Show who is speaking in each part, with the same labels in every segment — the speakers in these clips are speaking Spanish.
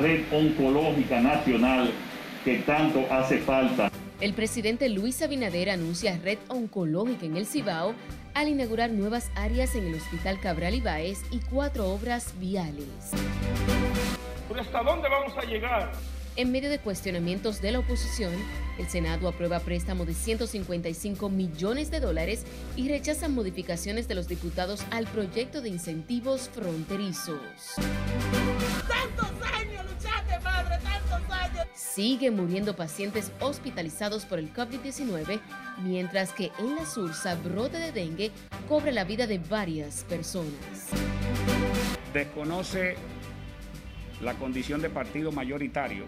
Speaker 1: red oncológica nacional que tanto hace falta.
Speaker 2: El presidente Luis Abinader anuncia red oncológica en el Cibao al inaugurar nuevas áreas en el Hospital Cabral Ibáez y cuatro obras viales.
Speaker 3: hasta dónde vamos a llegar?
Speaker 2: En medio de cuestionamientos de la oposición, el Senado aprueba préstamo de 155 millones de dólares y rechaza modificaciones de los diputados al proyecto de incentivos fronterizos.
Speaker 4: ¡Tantos años! ¡Tantos años!
Speaker 2: Sigue muriendo pacientes hospitalizados por el COVID-19, mientras que en la Sursa brote de dengue cobra la vida de varias personas.
Speaker 5: Desconoce la condición de partido mayoritario.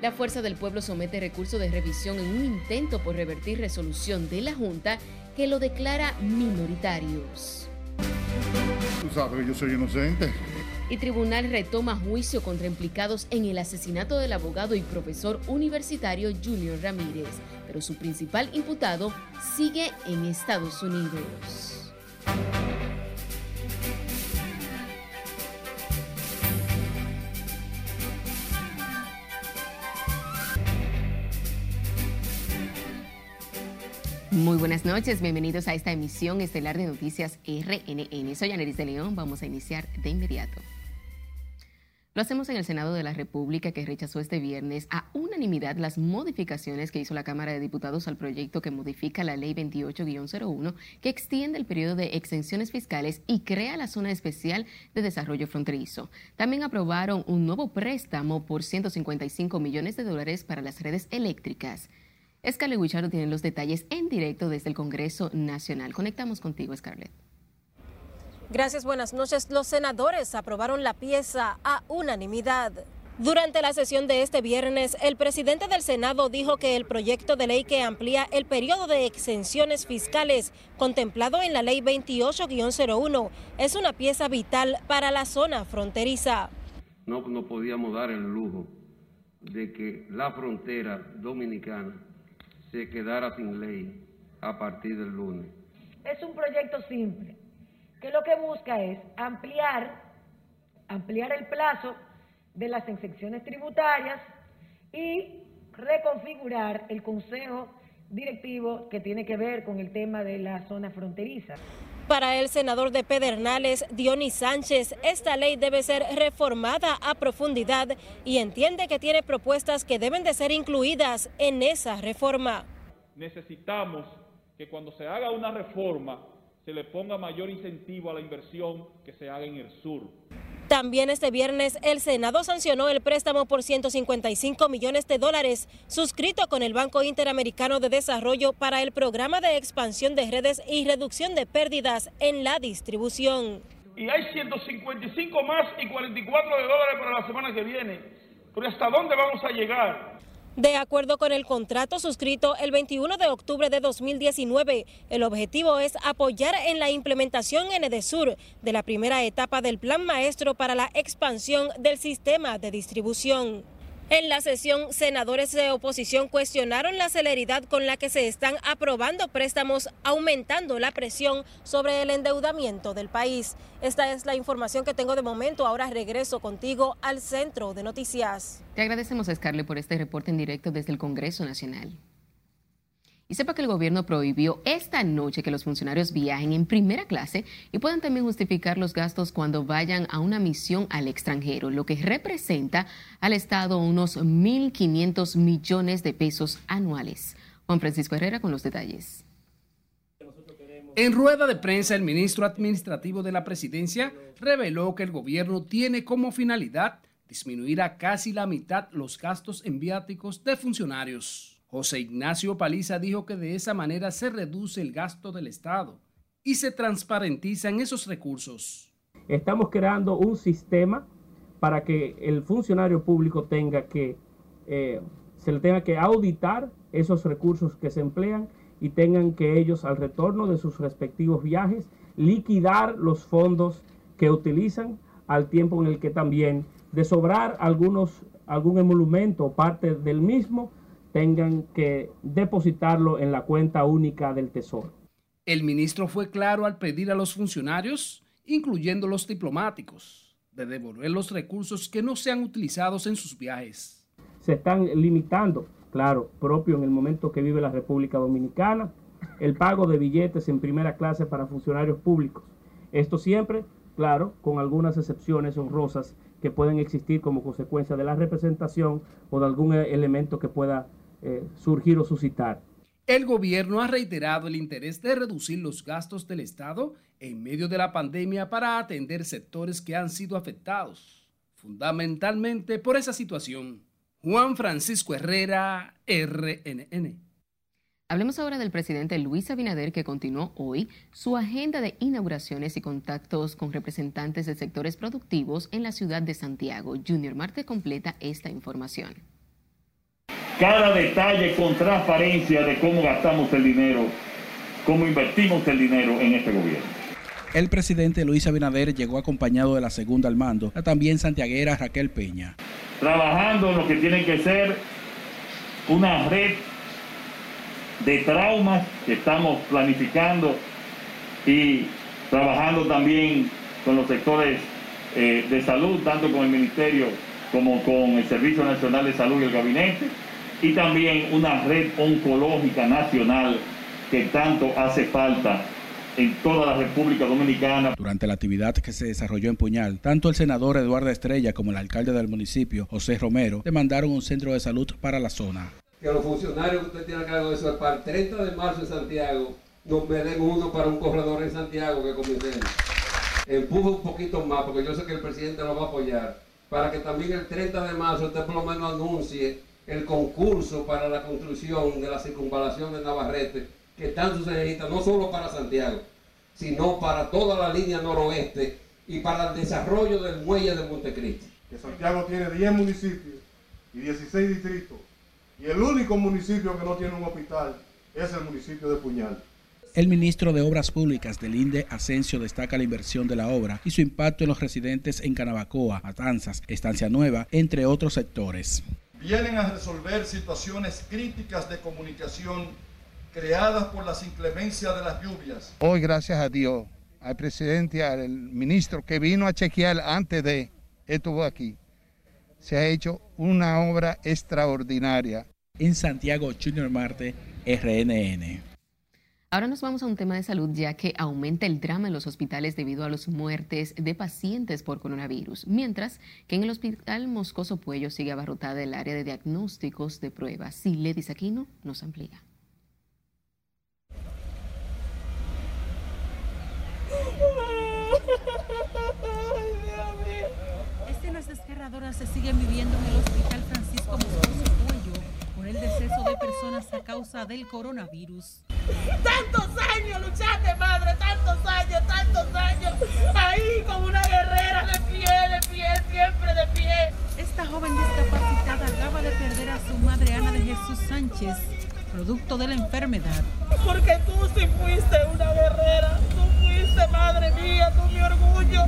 Speaker 2: La Fuerza del Pueblo somete recurso de revisión en un intento por revertir resolución de la Junta que lo declara minoritarios.
Speaker 6: Tú sabes que yo soy inocente.
Speaker 2: Y tribunal retoma juicio contra implicados en el asesinato del abogado y profesor universitario Junior Ramírez, pero su principal imputado sigue en Estados Unidos. Muy buenas noches, bienvenidos a esta emisión estelar de Noticias RNN. Soy Aneris de León, vamos a iniciar de inmediato. Lo hacemos en el Senado de la República que rechazó este viernes a unanimidad las modificaciones que hizo la Cámara de Diputados al proyecto que modifica la Ley 28-01 que extiende el periodo de exenciones fiscales y crea la Zona Especial de Desarrollo Fronterizo. También aprobaron un nuevo préstamo por 155 millones de dólares para las redes eléctricas. Scarlett Wichardo tiene los detalles en directo desde el Congreso Nacional. Conectamos contigo, Scarlett.
Speaker 7: Gracias, buenas noches. Los senadores aprobaron la pieza a unanimidad. Durante la sesión de este viernes, el presidente del Senado dijo que el proyecto de ley que amplía el periodo de exenciones fiscales contemplado en la ley 28-01 es una pieza vital para la zona fronteriza.
Speaker 8: No, no podíamos dar el lujo de que la frontera dominicana se quedara sin ley a partir del lunes.
Speaker 9: Es un proyecto simple, que lo que busca es ampliar, ampliar el plazo de las excepciones tributarias y reconfigurar el consejo directivo que tiene que ver con el tema de la zona fronteriza.
Speaker 7: Para el senador de Pedernales, Dionis Sánchez, esta ley debe ser reformada a profundidad y entiende que tiene propuestas que deben de ser incluidas en esa reforma.
Speaker 3: Necesitamos que cuando se haga una reforma se le ponga mayor incentivo a la inversión que se haga en el sur.
Speaker 7: También este viernes el Senado sancionó el préstamo por 155 millones de dólares suscrito con el Banco Interamericano de Desarrollo para el programa de expansión de redes y reducción de pérdidas en la distribución.
Speaker 3: Y hay 155 más y 44 de dólares para la semana que viene. Pero ¿hasta dónde vamos a llegar?
Speaker 7: De acuerdo con el contrato suscrito el 21 de octubre de 2019, el objetivo es apoyar en la implementación en EDESUR de la primera etapa del Plan Maestro para la expansión del sistema de distribución. En la sesión, senadores de oposición cuestionaron la celeridad con la que se están aprobando préstamos, aumentando la presión sobre el endeudamiento del país. Esta es la información que tengo de momento. Ahora regreso contigo al centro de noticias.
Speaker 2: Te agradecemos, Scarlett, por este reporte en directo desde el Congreso Nacional. Y sepa que el gobierno prohibió esta noche que los funcionarios viajen en primera clase y puedan también justificar los gastos cuando vayan a una misión al extranjero, lo que representa al Estado unos 1.500 millones de pesos anuales. Juan Francisco Herrera con los detalles.
Speaker 10: En rueda de prensa, el ministro administrativo de la presidencia reveló que el gobierno tiene como finalidad disminuir a casi la mitad los gastos en viáticos de funcionarios. José Ignacio Paliza dijo que de esa manera se reduce el gasto del Estado y se transparentizan esos recursos.
Speaker 11: Estamos creando un sistema para que el funcionario público tenga que, eh, se le tenga que auditar esos recursos que se emplean y tengan que ellos al retorno de sus respectivos viajes liquidar los fondos que utilizan al tiempo en el que también de sobrar algunos, algún emolumento o parte del mismo tengan que depositarlo en la cuenta única del Tesoro.
Speaker 10: El ministro fue claro al pedir a los funcionarios, incluyendo los diplomáticos, de devolver los recursos que no sean utilizados en sus viajes.
Speaker 11: Se están limitando, claro, propio en el momento que vive la República Dominicana, el pago de billetes en primera clase para funcionarios públicos. Esto siempre, claro, con algunas excepciones honrosas que pueden existir como consecuencia de la representación o de algún elemento que pueda eh, surgir o suscitar.
Speaker 10: El gobierno ha reiterado el interés de reducir los gastos del Estado en medio de la pandemia para atender sectores que han sido afectados, fundamentalmente por esa situación. Juan Francisco Herrera, RNN.
Speaker 2: Hablemos ahora del presidente Luis Abinader que continuó hoy su agenda de inauguraciones y contactos con representantes de sectores productivos en la ciudad de Santiago. Junior Marte completa esta información.
Speaker 1: Cada detalle con transparencia de cómo gastamos el dinero, cómo invertimos el dinero en este gobierno.
Speaker 12: El presidente Luis Abinader llegó acompañado de la segunda al mando, la también santiaguera Raquel Peña.
Speaker 1: Trabajando en lo que tiene que ser una red de traumas que estamos planificando y trabajando también con los sectores eh, de salud, tanto con el Ministerio como con el Servicio Nacional de Salud y el Gabinete, y también una red oncológica nacional que tanto hace falta en toda la República Dominicana.
Speaker 12: Durante la actividad que se desarrolló en Puñal, tanto el senador Eduardo Estrella como el alcalde del municipio, José Romero, demandaron un centro de salud para la zona.
Speaker 8: Que los funcionarios que usted tiene a cargo de eso, para el 30 de marzo en Santiago, nos me den uno para un corredor en Santiago que comencemos. Empuje un poquito más, porque yo sé que el presidente lo va a apoyar, para que también el 30 de marzo usted por lo menos anuncie el concurso para la construcción de la circunvalación de Navarrete, que tanto se necesita no solo para Santiago, sino para toda la línea noroeste y para el desarrollo del muelle de Montecristi.
Speaker 6: Que Santiago tiene 10 municipios y 16 distritos, y el único municipio que no tiene un hospital es el municipio de Puñal.
Speaker 12: El ministro de Obras Públicas del INDE, Asensio, destaca la inversión de la obra y su impacto en los residentes en Canabacoa, Matanzas, Estancia Nueva, entre otros sectores
Speaker 6: vienen a resolver situaciones críticas de comunicación creadas por las inclemencias de las lluvias.
Speaker 13: Hoy, gracias a Dios, al presidente, al ministro que vino a chequear antes de estuvo aquí, se ha hecho una obra extraordinaria.
Speaker 12: En Santiago, Junior Marte, RNN.
Speaker 2: Ahora nos vamos a un tema de salud ya que aumenta el drama en los hospitales debido a las muertes de pacientes por coronavirus, mientras que en el hospital Moscoso Puello sigue abarrotada el área de diagnósticos de pruebas. Si Ledis Aquino nos amplía.
Speaker 14: Escenas desgarradoras se siguen viviendo en el hospital Francisco Moscoso Puello por el deceso de personas a causa del coronavirus.
Speaker 4: Tantos años luchaste, madre, tantos años, tantos años. Ahí como una guerrera de pie, de pie, siempre de pie.
Speaker 14: Esta joven discapacitada acaba de perder a su madre Ana de Jesús Sánchez, producto de la enfermedad.
Speaker 4: Porque tú sí fuiste una guerrera, tú fuiste, madre mía, tú mi orgullo,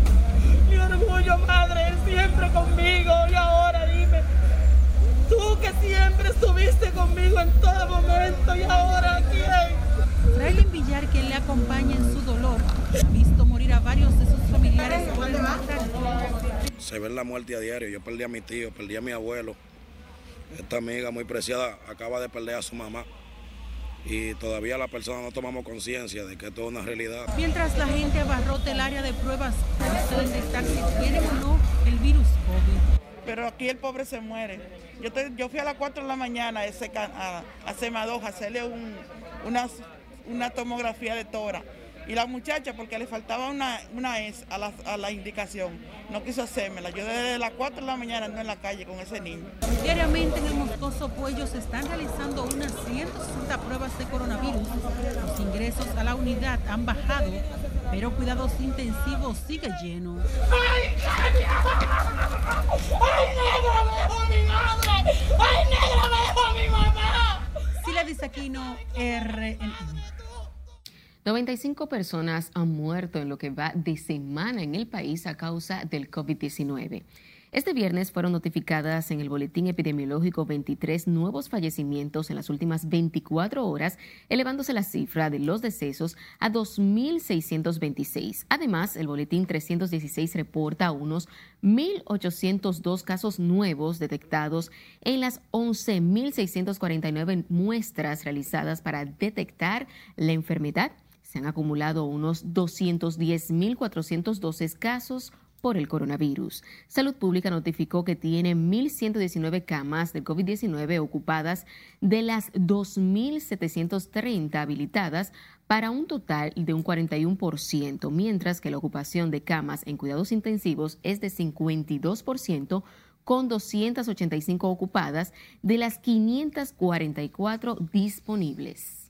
Speaker 4: mi orgullo, madre, siempre conmigo. Y ahora dime, tú que siempre estuviste conmigo en todo momento, y ahora quién.
Speaker 14: Frailin Villar, quien le acompaña en su dolor, ha visto morir a varios de sus familiares por el
Speaker 15: Se ve la muerte a diario. Yo perdí a mi tío, perdí a mi abuelo. Esta amiga muy preciada acaba de perder a su mamá. Y todavía las personas no tomamos conciencia de que esto es una realidad.
Speaker 14: Mientras la gente abarrota el área de pruebas para detectar si tienen o no el virus COVID.
Speaker 16: Pero aquí el pobre se muere. Yo, yo fui a las 4 de la mañana a, ese, a, a hacerle un, unas una tomografía de tora. Y la muchacha, porque le faltaba una, una S a la, a la indicación, no quiso hacérmela. Yo desde las 4 de la mañana ando en la calle con ese niño.
Speaker 14: Diariamente en el Moscoso Puello se están realizando unas 160 pruebas de coronavirus. Los ingresos a la unidad han bajado, pero cuidados intensivos sigue lleno.
Speaker 4: ¡Ay, ¡Ay, negra, me dejó mi madre! ¡Ay, negra, me dejó mi mamá!
Speaker 14: Sila Disaquino, RNN.
Speaker 2: 95 personas han muerto en lo que va de semana en el país a causa del COVID-19. Este viernes fueron notificadas en el boletín epidemiológico 23 nuevos fallecimientos en las últimas 24 horas, elevándose la cifra de los decesos a 2.626. Además, el boletín 316 reporta unos 1.802 casos nuevos detectados en las 11.649 muestras realizadas para detectar la enfermedad. Se han acumulado unos 210.412 casos por el coronavirus. Salud Pública notificó que tiene 1.119 camas de COVID-19 ocupadas de las 2.730 habilitadas para un total de un 41%, mientras que la ocupación de camas en cuidados intensivos es de 52% con 285 ocupadas de las 544 disponibles.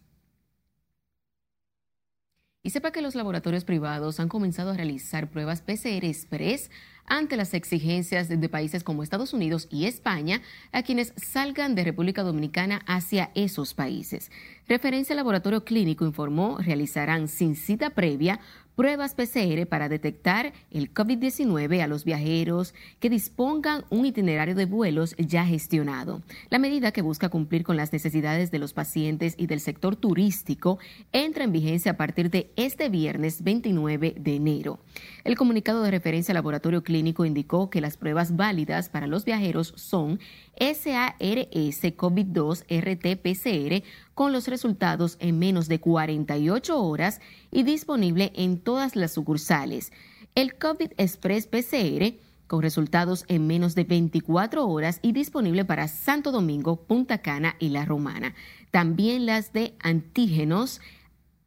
Speaker 2: Y sepa que los laboratorios privados han comenzado a realizar pruebas PCR Express ante las exigencias de, países como Estados Unidos y España a quienes salgan de República Dominicana hacia esos países. Referencia Laboratorio Clínico informó realizarán sin cita previa pruebas PCR para detectar el COVID-19 a los viajeros que dispongan un itinerario de vuelos ya gestionado. La medida que busca cumplir con las necesidades de los pacientes y del sector turístico entra en vigencia a partir de este viernes 29 de enero. El comunicado de referencia Laboratorio Clínico indicó que las pruebas válidas para los viajeros son SARS COVID-2 RT-PCR con los resultados en menos de 48 horas y disponible en todas las sucursales. El COVID Express PCR con resultados en menos de 24 horas y disponible para Santo Domingo, Punta Cana y La Romana. También las de antígenos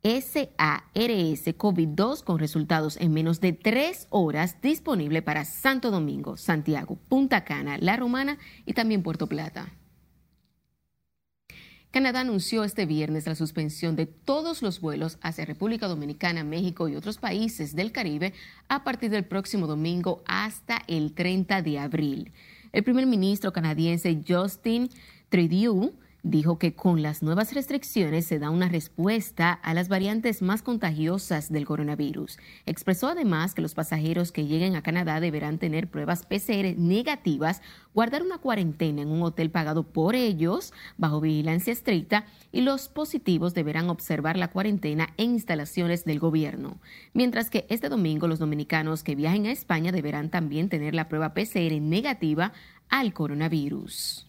Speaker 2: SARS COVID-2 con resultados en menos de tres horas disponible para Santo Domingo, Santiago, Punta Cana, La Romana y también Puerto Plata. Canadá anunció este viernes la suspensión de todos los vuelos hacia República Dominicana, México y otros países del Caribe a partir del próximo domingo hasta el 30 de abril. El primer ministro canadiense Justin Trudeau dijo que con las nuevas restricciones se da una respuesta a las variantes más contagiosas del coronavirus. Expresó además que los pasajeros que lleguen a Canadá deberán tener pruebas PCR negativas, guardar una cuarentena en un hotel pagado por ellos bajo vigilancia estricta y los positivos deberán observar la cuarentena en instalaciones del gobierno. Mientras que este domingo los dominicanos que viajen a España deberán también tener la prueba PCR negativa al coronavirus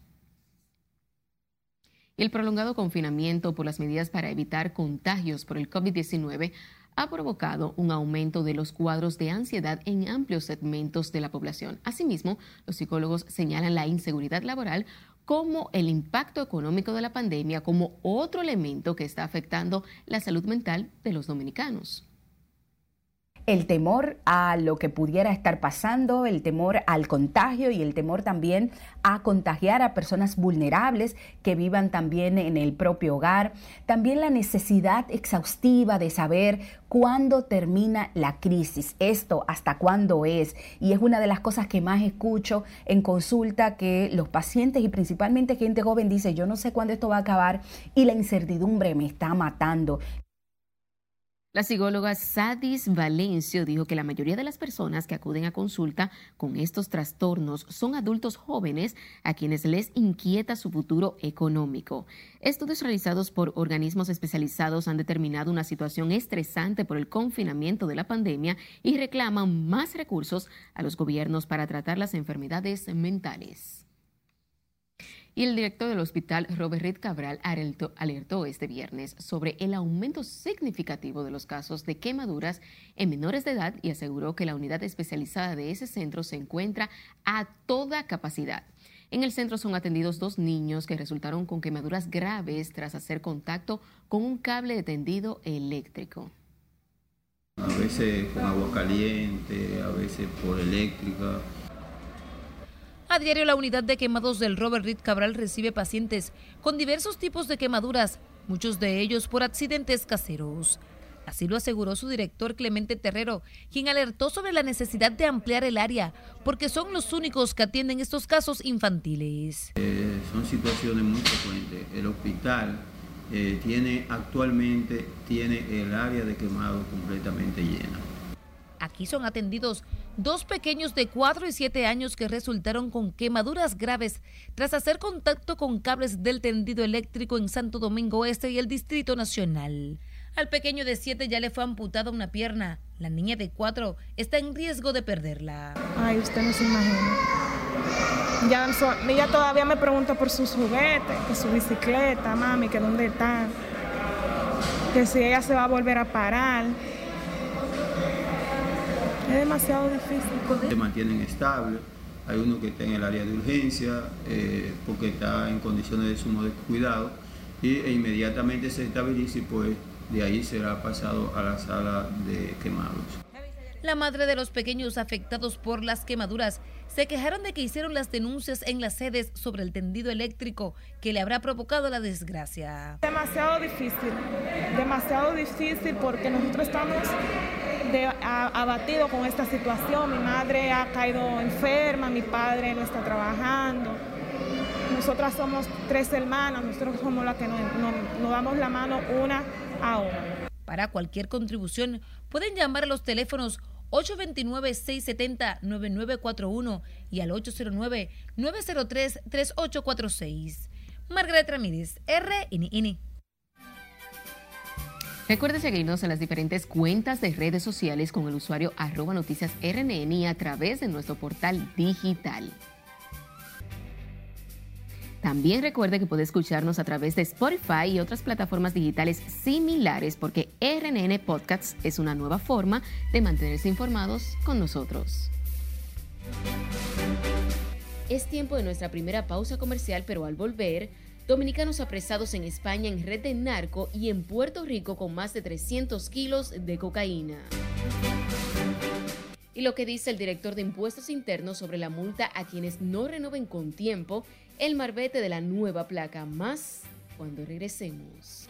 Speaker 2: el prolongado confinamiento por las medidas para evitar contagios por el COVID-19 ha provocado un aumento de los cuadros de ansiedad en amplios segmentos de la población. Asimismo, los psicólogos señalan la inseguridad laboral como el impacto económico de la pandemia como otro elemento que está afectando la salud mental de los dominicanos
Speaker 17: el temor a lo que pudiera estar pasando, el temor al contagio y el temor también a contagiar a personas vulnerables que vivan también en el propio hogar. También la necesidad exhaustiva de saber cuándo termina la crisis, esto hasta cuándo es. Y es una de las cosas que más escucho en consulta que los pacientes y principalmente gente joven dice, yo no sé cuándo esto va a acabar y la incertidumbre me está matando.
Speaker 2: La psicóloga Sadis Valencio dijo que la mayoría de las personas que acuden a consulta con estos trastornos son adultos jóvenes a quienes les inquieta su futuro económico. Estudios realizados por organismos especializados han determinado una situación estresante por el confinamiento de la pandemia y reclaman más recursos a los gobiernos para tratar las enfermedades mentales y el director del hospital, Robert Reed Cabral, alertó, este viernes sobre el aumento significativo de los casos de quemaduras en menores de edad y aseguró que la unidad especializada de ese centro se encuentra a toda capacidad. En el centro son atendidos dos niños que resultaron con quemaduras graves tras hacer contacto con un cable de tendido eléctrico.
Speaker 18: A veces con agua caliente, a veces por eléctrica.
Speaker 19: A diario la unidad de quemados del Robert Reed Cabral recibe pacientes con diversos tipos de quemaduras, muchos de ellos por accidentes caseros. Así lo aseguró su director Clemente Terrero, quien alertó sobre la necesidad de ampliar el área, porque son los únicos que atienden estos casos infantiles.
Speaker 18: Eh, son situaciones muy frecuentes. El hospital eh, tiene actualmente tiene el área de quemado completamente llena.
Speaker 19: Aquí son atendidos dos pequeños de 4 y 7 años que resultaron con quemaduras graves tras hacer contacto con cables del tendido eléctrico en Santo Domingo Este y el Distrito Nacional. Al pequeño de 7 ya le fue amputada una pierna. La niña de 4 está en riesgo de perderla.
Speaker 20: Ay, usted no se imagina. Ya, ella todavía me pregunta por sus juguetes, que su bicicleta, mami, que dónde está, que si ella se va a volver a parar. Es demasiado difícil.
Speaker 18: Se mantienen estables. Hay uno que está en el área de urgencia eh, porque está en condiciones de sumo descuidado y e inmediatamente se estabiliza y pues de ahí será pasado a la sala de quemados.
Speaker 19: La madre de los pequeños afectados por las quemaduras se quejaron de que hicieron las denuncias en las sedes sobre el tendido eléctrico que le habrá provocado la desgracia.
Speaker 20: Demasiado difícil, demasiado difícil porque nosotros estamos abatidos con esta situación. Mi madre ha caído enferma, mi padre no está trabajando. Nosotras somos tres hermanas, nosotros somos las que nos, nos damos la mano una a una.
Speaker 19: Para cualquier contribución pueden llamar a los teléfonos 829-670-9941 y al 809-903-3846. Margaret Ramírez, RNN.
Speaker 2: Recuerde seguirnos en las diferentes cuentas de redes sociales con el usuario arroba noticias RNN a través de nuestro portal digital. También recuerde que puede escucharnos a través de Spotify y otras plataformas digitales similares porque RNN Podcasts es una nueva forma de mantenerse informados con nosotros. Es tiempo de nuestra primera pausa comercial, pero al volver, dominicanos apresados en España en red de narco y en Puerto Rico con más de 300 kilos de cocaína. Y lo que dice el director de impuestos internos sobre la multa a quienes no renoven con tiempo el marbete de la nueva placa. Más cuando regresemos.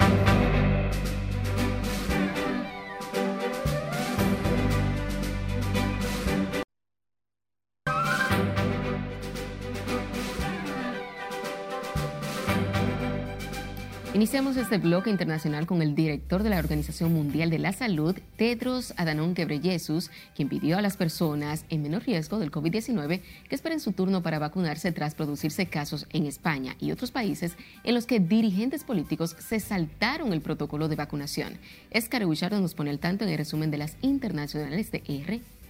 Speaker 2: Iniciamos este bloque internacional con el director de la Organización Mundial de la Salud, Tedros Adhanom Ghebreyesus, quien pidió a las personas en menor riesgo del COVID-19 que esperen su turno para vacunarse tras producirse casos en España y otros países en los que dirigentes políticos se saltaron el protocolo de vacunación. Escar Bouchard nos pone al tanto en el resumen de las internacionales de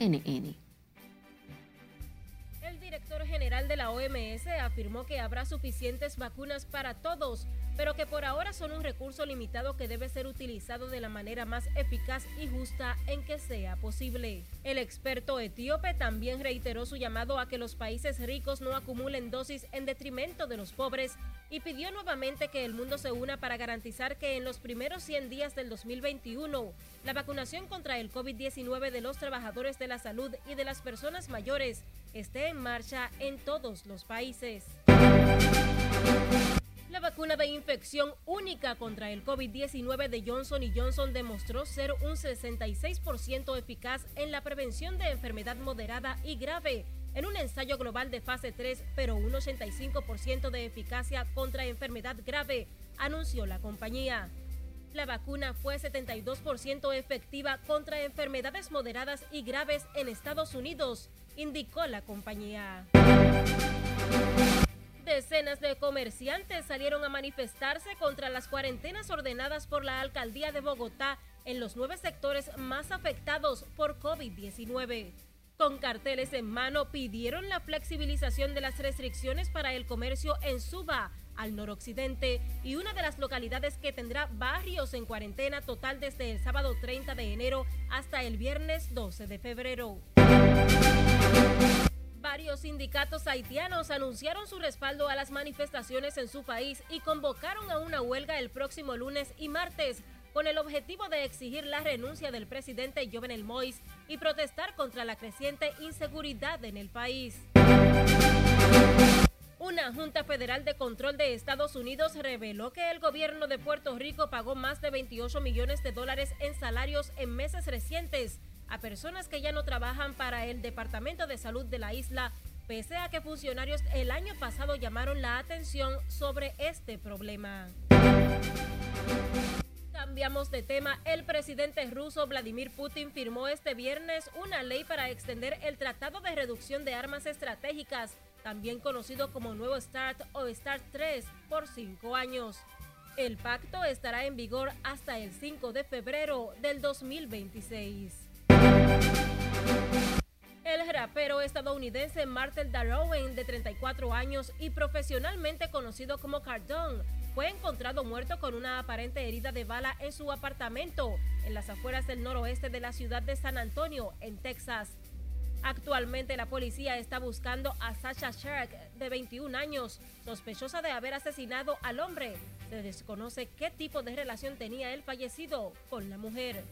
Speaker 2: RNN
Speaker 7: general de la OMS afirmó que habrá suficientes vacunas para todos, pero que por ahora son un recurso limitado que debe ser utilizado de la manera más eficaz y justa en que sea posible. El experto etíope también reiteró su llamado a que los países ricos no acumulen dosis en detrimento de los pobres y pidió nuevamente que el mundo se una para garantizar que en los primeros 100 días del 2021 la vacunación contra el COVID-19 de los trabajadores de la salud y de las personas mayores esté en marcha en todos los países. La vacuna de infección única contra el COVID-19 de Johnson Johnson demostró ser un 66% eficaz en la prevención de enfermedad moderada y grave en un ensayo global de fase 3, pero un 85% de eficacia contra enfermedad grave, anunció la compañía. La vacuna fue 72% efectiva contra enfermedades moderadas y graves en Estados Unidos, indicó la compañía. Decenas de comerciantes salieron a manifestarse contra las cuarentenas ordenadas por la alcaldía de Bogotá en los nueve sectores más afectados por COVID-19. Con carteles en mano pidieron la flexibilización de las restricciones para el comercio en Suba, al noroccidente, y una de las localidades que tendrá barrios en cuarentena total desde el sábado 30 de enero hasta el viernes 12 de febrero. Varios sindicatos haitianos anunciaron su respaldo a las manifestaciones en su país y convocaron a una huelga el próximo lunes y martes con el objetivo de exigir la renuncia del presidente Jovenel Moïse y protestar contra la creciente inseguridad en el país. Una Junta Federal de Control de Estados Unidos reveló que el gobierno de Puerto Rico pagó más de 28 millones de dólares en salarios en meses recientes a personas que ya no trabajan para el Departamento de Salud de la isla, pese a que funcionarios el año pasado llamaron la atención sobre este problema Cambiamos de tema. El presidente ruso Vladimir Putin firmó este viernes una ley para extender el Tratado de Reducción de Armas Estratégicas, también conocido como Nuevo START o START 3, por cinco años. El pacto estará en vigor hasta el 5 de febrero del 2026. El rapero estadounidense Martel Darrowen, de 34 años y profesionalmente conocido como Cardone, fue encontrado muerto con una aparente herida de bala en su apartamento en las afueras del noroeste de la ciudad de San Antonio, en Texas. Actualmente la policía está buscando a Sasha Shark, de 21 años, sospechosa de haber asesinado al hombre. Se desconoce qué tipo de relación tenía el fallecido con la mujer.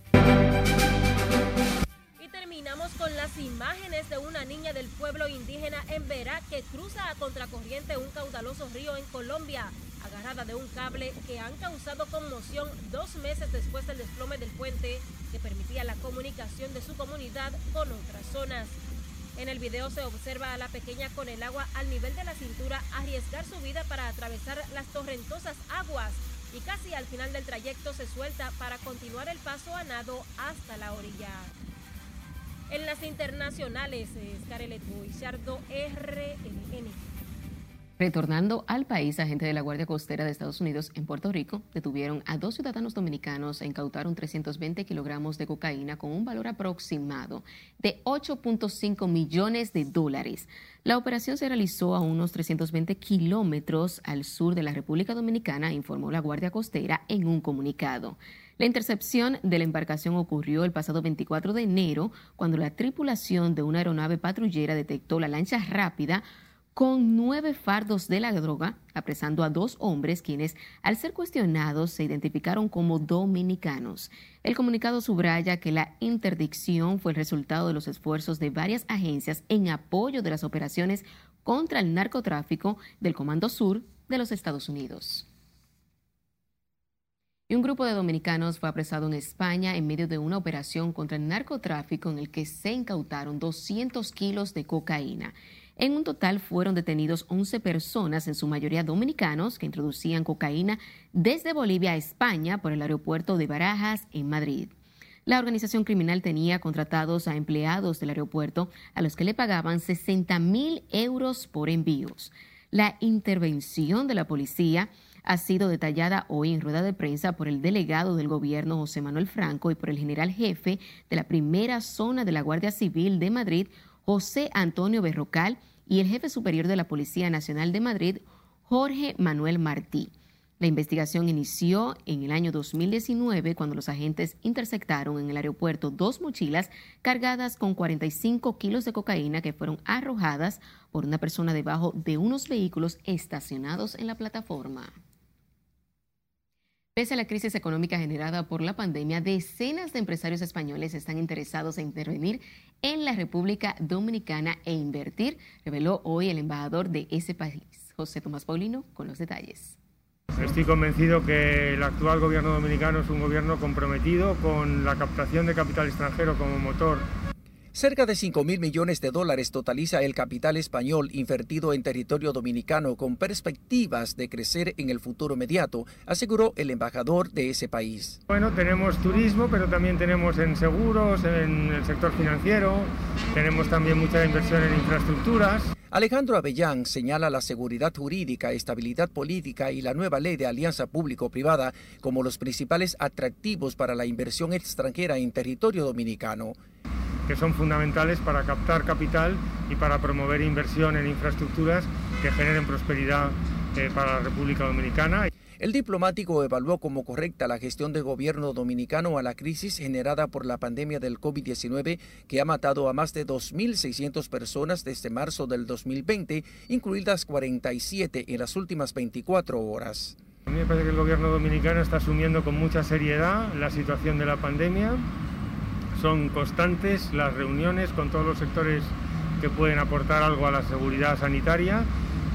Speaker 7: Terminamos con las imágenes de una niña del pueblo indígena en Verá que cruza a contracorriente un caudaloso río en Colombia, agarrada de un cable que han causado conmoción dos meses después del desplome del puente que permitía la comunicación de su comunidad con otras zonas. En el video se observa a la pequeña con el agua al nivel de la cintura arriesgar su vida para atravesar las torrentosas aguas y casi al final del trayecto se suelta para continuar el paso a nado hasta la orilla. En las internacionales, Scarelet Boichardo, RNN.
Speaker 2: Retornando al país, agentes de la Guardia Costera de Estados Unidos en Puerto Rico detuvieron a dos ciudadanos dominicanos e incautaron 320 kilogramos de cocaína con un valor aproximado de 8.5 millones de dólares. La operación se realizó a unos 320 kilómetros al sur de la República Dominicana, informó la Guardia Costera en un comunicado. La intercepción de la embarcación ocurrió el pasado 24 de enero, cuando la tripulación de una aeronave patrullera detectó la lancha rápida con nueve fardos de la droga, apresando a dos hombres quienes, al ser cuestionados, se identificaron como dominicanos. El comunicado subraya que la interdicción fue el resultado de los esfuerzos de varias agencias en apoyo de las operaciones contra el narcotráfico del Comando Sur de los Estados Unidos. Un grupo de dominicanos fue apresado en España en medio de una operación contra el narcotráfico en el que se incautaron 200 kilos de cocaína. En un total fueron detenidos 11 personas, en su mayoría dominicanos, que introducían cocaína desde Bolivia a España por el aeropuerto de Barajas, en Madrid. La organización criminal tenía contratados a empleados del aeropuerto a los que le pagaban 60 mil euros por envíos. La intervención de la policía ha sido detallada hoy en rueda de prensa por el delegado del gobierno José Manuel Franco y por el general jefe de la primera zona de la Guardia Civil de Madrid, José Antonio Berrocal, y el jefe superior de la Policía Nacional de Madrid, Jorge Manuel Martí. La investigación inició en el año 2019 cuando los agentes interceptaron en el aeropuerto dos mochilas cargadas con 45 kilos de cocaína que fueron arrojadas por una persona debajo de unos vehículos estacionados en la plataforma. Pese a la crisis económica generada por la pandemia, decenas de empresarios españoles están interesados en intervenir en la República Dominicana e invertir, reveló hoy el embajador de ese país, José Tomás Paulino, con los detalles.
Speaker 21: Estoy convencido que el actual gobierno dominicano es un gobierno comprometido con la captación de capital extranjero como motor
Speaker 22: Cerca de 5 mil millones de dólares totaliza el capital español invertido en territorio dominicano con perspectivas de crecer en el futuro inmediato, aseguró el embajador de ese país.
Speaker 21: Bueno, tenemos turismo, pero también tenemos en seguros, en el sector financiero, tenemos también mucha inversión en infraestructuras.
Speaker 22: Alejandro Avellán señala la seguridad jurídica, estabilidad política y la nueva ley de alianza público-privada como los principales atractivos para la inversión extranjera en territorio dominicano
Speaker 21: que son fundamentales para captar capital y para promover inversión en infraestructuras que generen prosperidad eh, para la República Dominicana.
Speaker 22: El diplomático evaluó como correcta la gestión del gobierno dominicano a la crisis generada por la pandemia del COVID-19 que ha matado a más de 2.600 personas desde marzo del 2020, incluidas 47 en las últimas 24 horas.
Speaker 21: A mí me parece que el gobierno dominicano está asumiendo con mucha seriedad la situación de la pandemia son constantes las reuniones con todos los sectores que pueden aportar algo a la seguridad sanitaria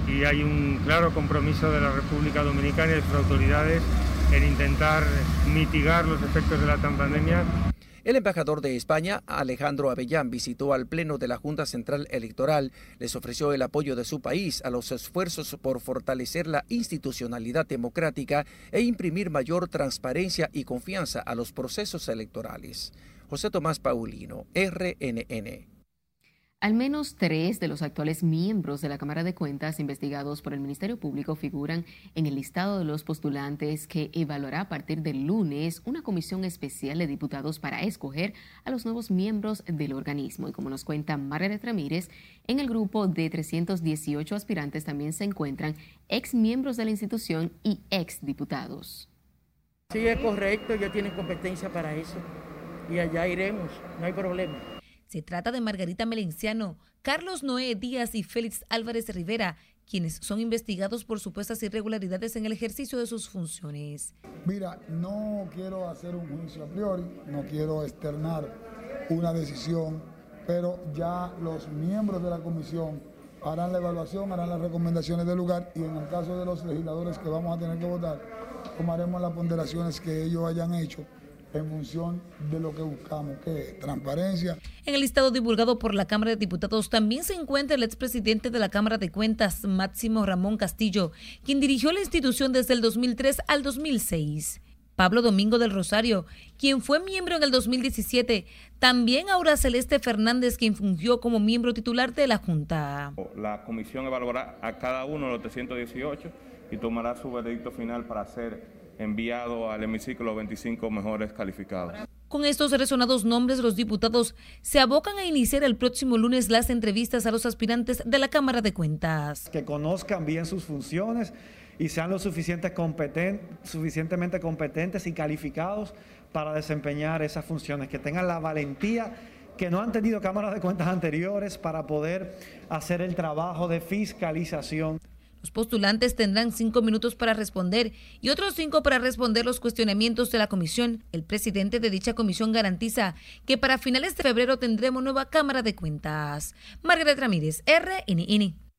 Speaker 21: y hay un claro compromiso de la República Dominicana y de sus autoridades en intentar mitigar los efectos de la pandemia
Speaker 22: El embajador de España, Alejandro Avellán, visitó al Pleno de la Junta Central Electoral, les ofreció el apoyo de su país a los esfuerzos por fortalecer la institucionalidad democrática e imprimir mayor transparencia y confianza a los procesos electorales. José Tomás Paulino, RNN.
Speaker 2: Al menos tres de los actuales miembros de la Cámara de Cuentas investigados por el Ministerio Público figuran en el listado de los postulantes que evaluará a partir del lunes una comisión especial de diputados para escoger a los nuevos miembros del organismo. Y como nos cuenta Margaret Ramírez, en el grupo de 318 aspirantes también se encuentran ex miembros de la institución y ex diputados.
Speaker 23: Sí, es correcto, ya tienen competencia para eso. Y allá iremos, no hay problema.
Speaker 19: Se trata de Margarita Melenciano, Carlos Noé Díaz y Félix Álvarez Rivera, quienes son investigados por supuestas irregularidades en el ejercicio de sus funciones.
Speaker 24: Mira, no quiero hacer un juicio a priori, no quiero externar una decisión, pero ya los miembros de la comisión harán la evaluación, harán las recomendaciones del lugar y en el caso de los legisladores que vamos a tener que votar, tomaremos las ponderaciones que ellos hayan hecho en función de lo que buscamos, que es transparencia.
Speaker 19: En el listado divulgado por la Cámara de Diputados también se encuentra el expresidente de la Cámara de Cuentas, Máximo Ramón Castillo, quien dirigió la institución desde el 2003 al 2006. Pablo Domingo del Rosario, quien fue miembro en el 2017, también Aura Celeste Fernández, quien fungió como miembro titular de la Junta.
Speaker 25: La comisión evaluará a cada uno de los 318 y tomará su veredicto final para hacer enviado al hemiciclo 25 mejores calificados.
Speaker 19: Con estos resonados nombres, los diputados se abocan a iniciar el próximo lunes las entrevistas a los aspirantes de la Cámara de Cuentas.
Speaker 26: Que conozcan bien sus funciones y sean lo suficiente suficientemente competentes y calificados para desempeñar esas funciones, que tengan la valentía que no han tenido cámaras de cuentas anteriores para poder hacer el trabajo de fiscalización.
Speaker 19: Los postulantes tendrán cinco minutos para responder y otros cinco para responder los cuestionamientos de la comisión. El presidente de dicha comisión garantiza que para finales de febrero tendremos nueva Cámara de Cuentas. Margaret Ramírez, RNN.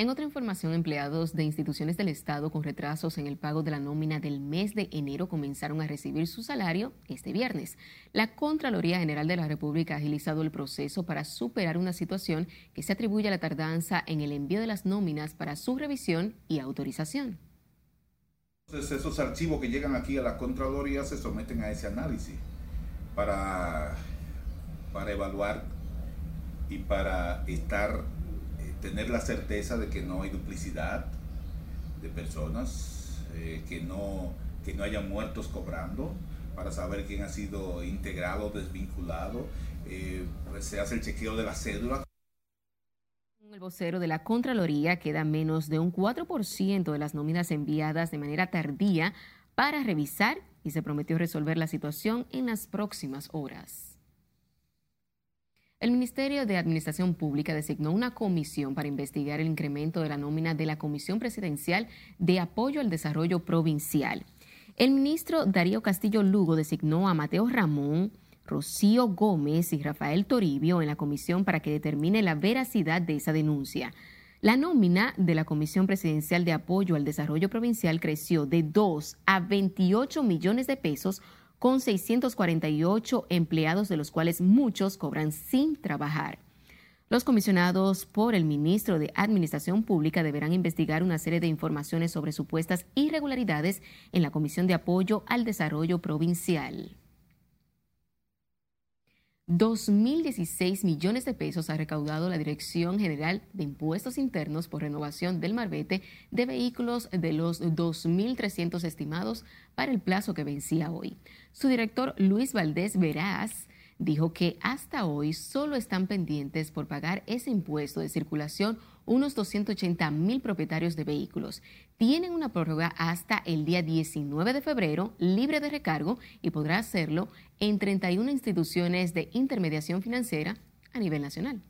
Speaker 2: En otra información, empleados de instituciones del Estado con retrasos en el pago de la nómina del mes de enero comenzaron a recibir su salario este viernes. La Contraloría General de la República ha agilizado el proceso para superar una situación que se atribuye a la tardanza en el envío de las nóminas para su revisión y autorización.
Speaker 27: Entonces, esos archivos que llegan aquí a la Contraloría se someten a ese análisis para, para evaluar y para estar tener la certeza de que no hay duplicidad de personas, eh, que, no, que no haya muertos cobrando, para saber quién ha sido integrado desvinculado. Pues se hace el chequeo de la cédula.
Speaker 2: El vocero de la Contraloría queda menos de un 4% de las nóminas enviadas de manera tardía para revisar y se prometió resolver la situación en las próximas horas. El Ministerio de Administración Pública designó una comisión para investigar el incremento de la nómina de la Comisión Presidencial de Apoyo al Desarrollo Provincial. El ministro Darío Castillo Lugo designó a Mateo Ramón, Rocío Gómez y Rafael Toribio en la comisión para que determine la veracidad de esa denuncia. La nómina de la Comisión Presidencial de Apoyo al Desarrollo Provincial creció de 2 a 28 millones de pesos con 648 empleados, de los cuales muchos cobran sin trabajar. Los comisionados por el ministro de Administración Pública deberán investigar una serie de informaciones sobre supuestas irregularidades en la Comisión de Apoyo al Desarrollo Provincial. 2.016 millones de pesos ha recaudado la Dirección General de Impuestos Internos por renovación del marbete de vehículos de los 2.300 estimados para el plazo que vencía hoy. Su director Luis Valdés Veraz dijo que hasta hoy solo están pendientes por pagar ese impuesto de circulación unos 280 mil propietarios de vehículos. Tienen una prórroga hasta el día 19 de febrero, libre de recargo, y podrá hacerlo en 31 instituciones de intermediación financiera a nivel nacional.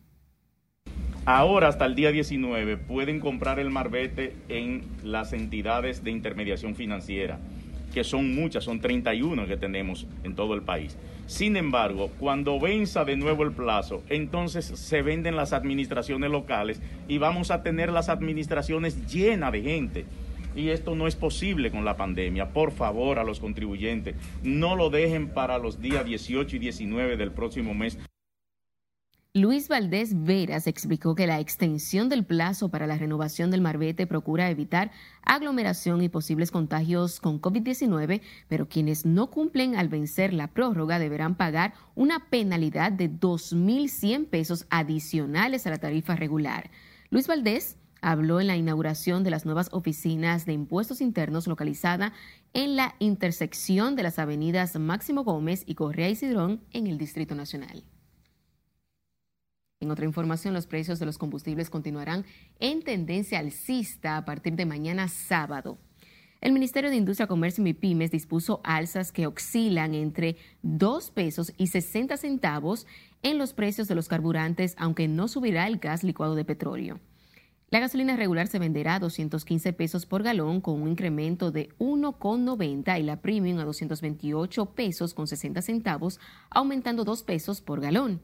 Speaker 28: Ahora, hasta el día 19, pueden comprar el marbete en las entidades de intermediación financiera que son muchas, son 31 que tenemos en todo el país. Sin embargo, cuando venza de nuevo el plazo, entonces se venden las administraciones locales y vamos a tener las administraciones llenas de gente. y esto no es posible con la pandemia. Por favor, a los contribuyentes, no lo dejen para los días 18 y 19 del próximo mes.
Speaker 2: Luis Valdés Veras explicó que la extensión del plazo para la renovación del marbete procura evitar aglomeración y posibles contagios con COVID-19, pero quienes no cumplen al vencer la prórroga deberán pagar una penalidad de 2.100 pesos adicionales a la tarifa regular. Luis Valdés habló en la inauguración de las nuevas oficinas de impuestos internos localizada en la intersección de las avenidas Máximo Gómez y Correa y Cidrón en el Distrito Nacional. En otra información, los precios de los combustibles continuarán en tendencia alcista a partir de mañana sábado. El Ministerio de Industria, Comercio y Pymes dispuso alzas que oscilan entre 2 pesos y 60 centavos en los precios de los carburantes, aunque no subirá el gas licuado de petróleo. La gasolina regular se venderá a 215 pesos por galón con un incremento de 1,90 y la premium a 228 pesos con 60 centavos, aumentando 2 pesos por galón.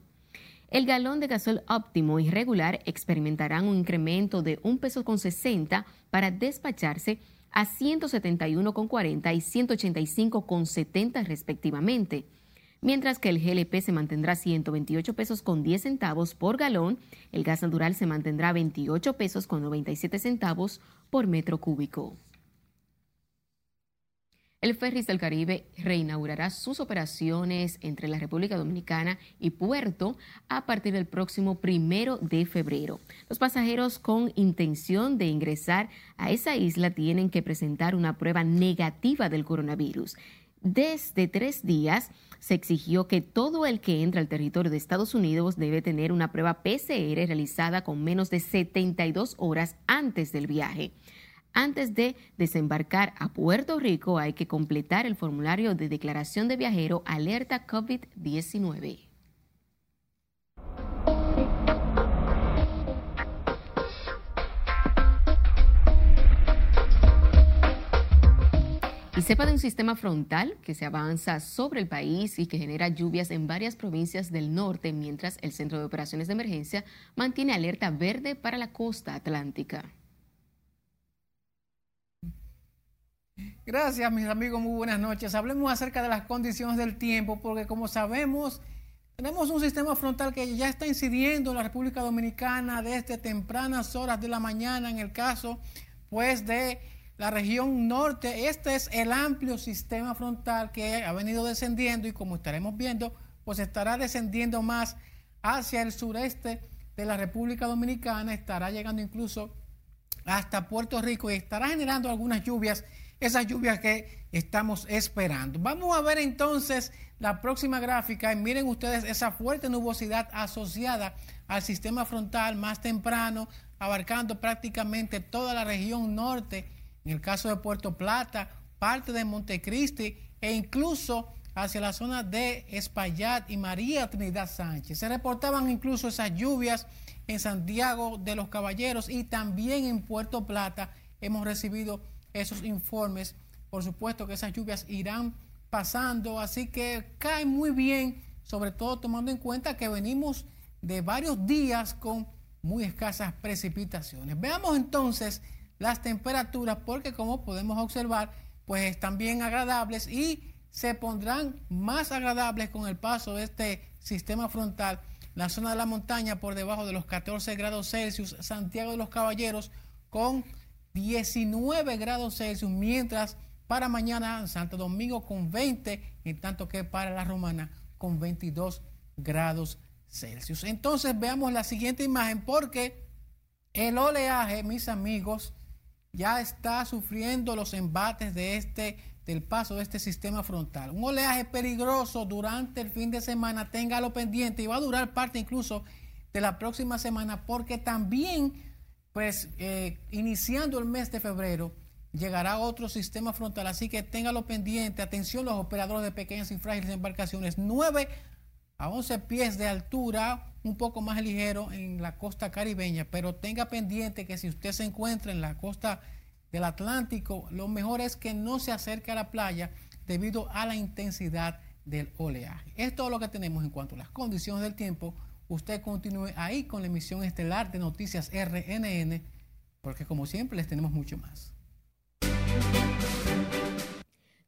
Speaker 2: El galón de gasol óptimo y regular experimentarán un incremento de un peso con 60 para despacharse a 171,40 y 185,70 respectivamente, mientras que el GLP se mantendrá 128 pesos con 10 centavos por galón, el gas natural se mantendrá 28 pesos con 97 centavos por metro cúbico. El Ferris del Caribe reinaugurará sus operaciones entre la República Dominicana y Puerto a partir del próximo primero de febrero. Los pasajeros con intención de ingresar a esa isla tienen que presentar una prueba negativa del coronavirus. Desde tres días se exigió que todo el que entra al territorio de Estados Unidos debe tener una prueba PCR realizada con menos de 72 horas antes del viaje. Antes de desembarcar a Puerto Rico hay que completar el formulario de declaración de viajero alerta COVID-19. Y sepa de un sistema frontal que se avanza sobre el país y que genera lluvias en varias provincias del norte, mientras el Centro de Operaciones de Emergencia mantiene alerta verde para la costa atlántica.
Speaker 29: Gracias, mis amigos, muy buenas noches. Hablemos acerca de las condiciones del tiempo, porque como sabemos, tenemos un sistema frontal que ya está incidiendo en la República Dominicana desde tempranas horas de la mañana, en el caso, pues, de la región norte. Este es el amplio sistema frontal que ha venido descendiendo y como estaremos viendo, pues estará descendiendo más hacia el sureste de la República Dominicana, estará llegando incluso hasta Puerto Rico y estará generando algunas lluvias esas lluvias que estamos esperando. Vamos a ver entonces la próxima gráfica y miren ustedes esa fuerte nubosidad asociada al sistema frontal más temprano, abarcando prácticamente toda la región norte, en el caso de Puerto Plata, parte de Montecristi e incluso hacia la zona de Espaillat y María Trinidad Sánchez. Se reportaban incluso esas lluvias en Santiago de los Caballeros y también en Puerto Plata hemos recibido esos informes. Por supuesto que esas lluvias irán pasando, así que cae muy bien, sobre todo tomando en cuenta que venimos de varios días con muy escasas precipitaciones. Veamos entonces las temperaturas porque como podemos observar, pues están bien agradables y se pondrán más agradables con el paso de este sistema frontal. La zona de la montaña por debajo de los 14 grados Celsius, Santiago de los Caballeros con 19 grados Celsius, mientras para mañana Santo Domingo con 20, en tanto que para la Romana con 22 grados Celsius. Entonces veamos la siguiente imagen porque el oleaje, mis amigos, ya está sufriendo los embates de este del paso de este sistema frontal. Un oleaje peligroso durante el fin de semana, téngalo pendiente y va a durar parte incluso de la próxima semana porque también pues eh, iniciando el mes de febrero llegará otro sistema frontal, así que téngalo pendiente, atención los operadores de pequeñas y frágiles embarcaciones, 9 a 11 pies de altura, un poco más ligero en la costa caribeña, pero tenga pendiente que si usted se encuentra en la costa del Atlántico, lo mejor es que no se acerque a la playa debido a la intensidad del oleaje. Es todo lo que tenemos en cuanto a las condiciones del tiempo usted continúe ahí con la emisión estelar de Noticias RNN, porque como siempre les tenemos mucho más.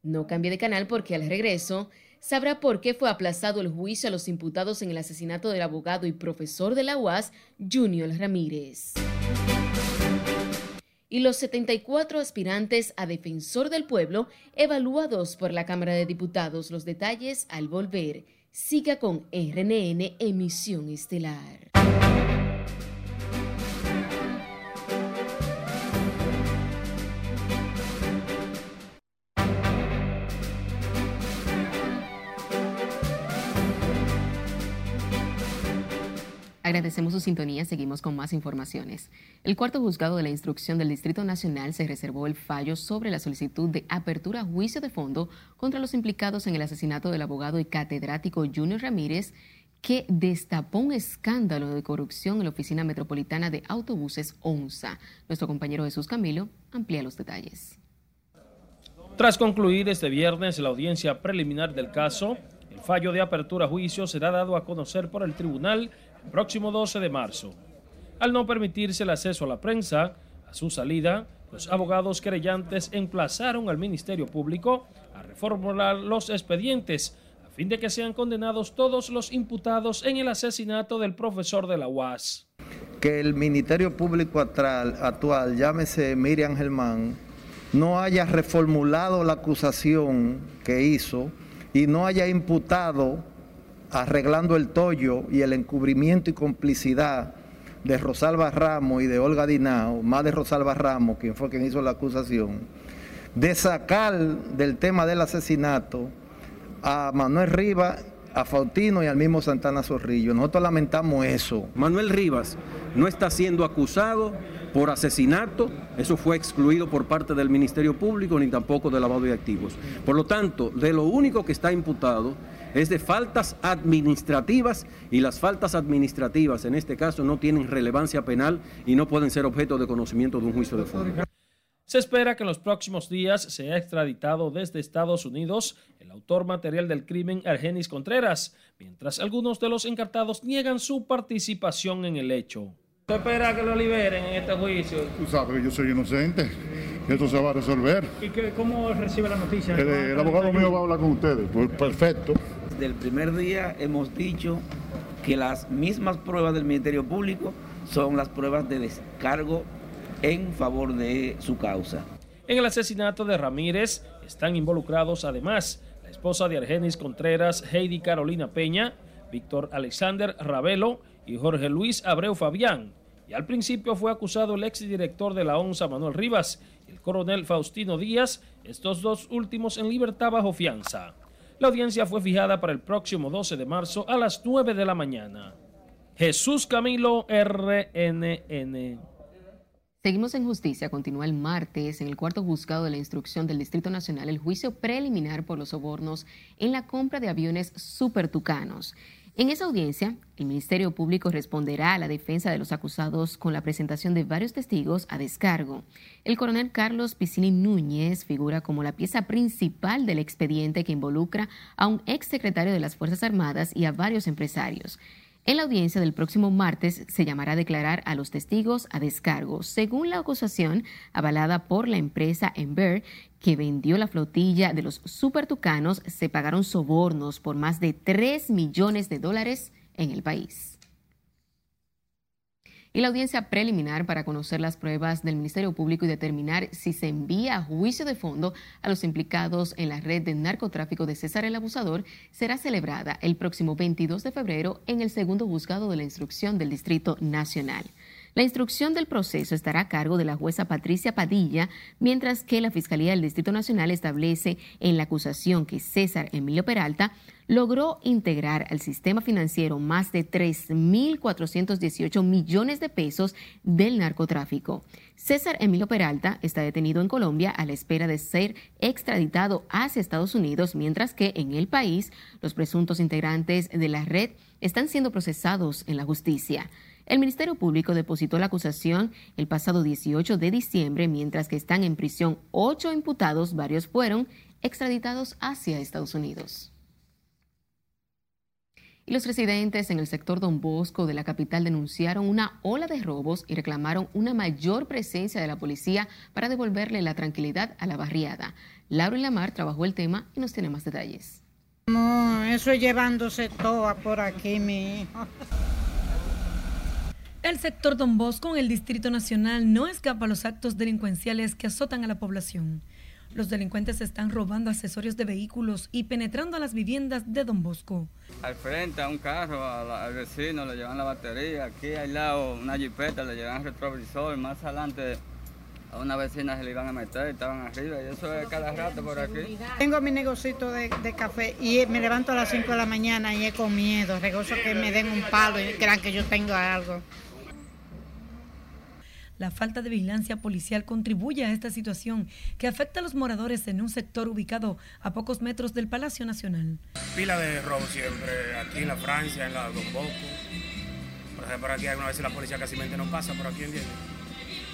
Speaker 2: No cambie de canal porque al regreso sabrá por qué fue aplazado el juicio a los imputados en el asesinato del abogado y profesor de la UAS, Junior Ramírez. Y los 74 aspirantes a defensor del pueblo evaluados por la Cámara de Diputados. Los detalles al volver. Siga con RNN Emisión Estelar. Agradecemos su sintonía. Seguimos con más informaciones. El cuarto juzgado de la instrucción del Distrito Nacional se reservó el fallo sobre la solicitud de apertura a juicio de fondo contra los implicados en el asesinato del abogado y catedrático Junior Ramírez, que destapó un escándalo de corrupción en la Oficina Metropolitana de Autobuses ONSA. Nuestro compañero Jesús Camilo amplía los detalles.
Speaker 30: Tras concluir este viernes la audiencia preliminar del caso, el fallo de apertura a juicio será dado a conocer por el tribunal próximo 12 de marzo. Al no permitirse el acceso a la prensa, a su salida, los abogados querellantes emplazaron al Ministerio Público a reformular los expedientes a fin de que sean condenados todos los imputados en el asesinato del profesor de la UAS.
Speaker 31: Que el Ministerio Público actual, actual llámese Miriam Germán, no haya reformulado la acusación que hizo y no haya imputado arreglando el tollo y el encubrimiento y complicidad de Rosalba Ramos y de Olga Dinao, más de Rosalba Ramos, quien fue quien hizo la acusación, de sacar del tema del asesinato a Manuel Rivas, a Faustino y al mismo Santana Zorrillo. Nosotros lamentamos eso.
Speaker 32: Manuel Rivas no está siendo acusado por asesinato, eso fue excluido por parte del Ministerio Público ni tampoco de lavado de activos. Por lo tanto, de lo único que está imputado es de faltas administrativas y las faltas administrativas en este caso no tienen relevancia penal y no pueden ser objeto de conocimiento de un juicio de fondo.
Speaker 30: Se espera que en los próximos días sea extraditado desde Estados Unidos el autor material del crimen Argenis Contreras, mientras algunos de los encartados niegan su participación en el hecho.
Speaker 33: ¿Se espera que lo liberen en este juicio?
Speaker 34: Tú sabes que yo soy inocente. Esto se va a resolver.
Speaker 33: ¿Y que, cómo recibe la noticia?
Speaker 34: El, el abogado mío va a hablar con ustedes. Pues perfecto.
Speaker 35: Desde el primer día hemos dicho que las mismas pruebas del Ministerio Público son las pruebas de descargo en favor de su causa.
Speaker 30: En el asesinato de Ramírez están involucrados además la esposa de Argenis Contreras, Heidi Carolina Peña, Víctor Alexander Ravelo y Jorge Luis Abreu Fabián. Y al principio fue acusado el exdirector de la ONSA, Manuel Rivas, y el coronel Faustino Díaz, estos dos últimos en libertad bajo fianza. La audiencia fue fijada para el próximo 12 de marzo a las 9 de la mañana. Jesús Camilo, RNN.
Speaker 2: Seguimos en justicia. Continúa el martes en el cuarto juzgado de la instrucción del Distrito Nacional el juicio preliminar por los sobornos en la compra de aviones supertucanos. En esa audiencia, el Ministerio Público responderá a la defensa de los acusados con la presentación de varios testigos a descargo. El coronel Carlos Piscini Núñez figura como la pieza principal del expediente que involucra a un exsecretario de las Fuerzas Armadas y a varios empresarios. En la audiencia del próximo martes se llamará a declarar a los testigos a descargo, según la acusación avalada por la empresa Ember, que vendió la flotilla de los supertucanos, se pagaron sobornos por más de 3 millones de dólares en el país y la audiencia preliminar para conocer las pruebas del Ministerio Público y determinar si se envía a juicio de fondo a los implicados en la red de narcotráfico de César el Abusador será celebrada el próximo 22 de febrero en el segundo juzgado de la instrucción del Distrito Nacional. La instrucción del proceso estará a cargo de la jueza Patricia Padilla, mientras que la Fiscalía del Distrito Nacional establece en la acusación que César Emilio Peralta logró integrar al sistema financiero más de 3.418 millones de pesos del narcotráfico. César Emilio Peralta está detenido en Colombia a la espera de ser extraditado hacia Estados Unidos, mientras que en el país los presuntos integrantes de la red están siendo procesados en la justicia. El Ministerio Público depositó la acusación el pasado 18 de diciembre, mientras que están en prisión ocho imputados, varios fueron extraditados hacia Estados Unidos. Y los residentes en el sector Don Bosco de la capital denunciaron una ola de robos y reclamaron una mayor presencia de la policía para devolverle la tranquilidad a la barriada. Laura Lamar trabajó el tema y nos tiene más detalles.
Speaker 36: No, eso es llevándose todo por aquí, mi hijo.
Speaker 37: El sector Don Bosco en el Distrito Nacional no escapa a los actos delincuenciales que azotan a la población. Los delincuentes están robando accesorios de vehículos y penetrando a las viviendas de Don Bosco.
Speaker 38: Al frente a un carro, al vecino le llevan la batería, aquí al lado una jipeta le llevan retrovisor, más adelante a una vecina se le iban a meter, estaban arriba y eso es cada rato por aquí.
Speaker 36: Tengo mi negocito de, de, café y me levanto a las 5 de la mañana y es con miedo, regozo que me den un palo y crean que yo tengo algo.
Speaker 37: La falta de vigilancia policial contribuye a esta situación que afecta a los moradores en un sector ubicado a pocos metros del Palacio Nacional.
Speaker 39: Pila de robo siempre, aquí en la Francia, en la Don Bosco. Por ejemplo, aquí alguna vez la policía casi no pasa por aquí, ¿entiendes?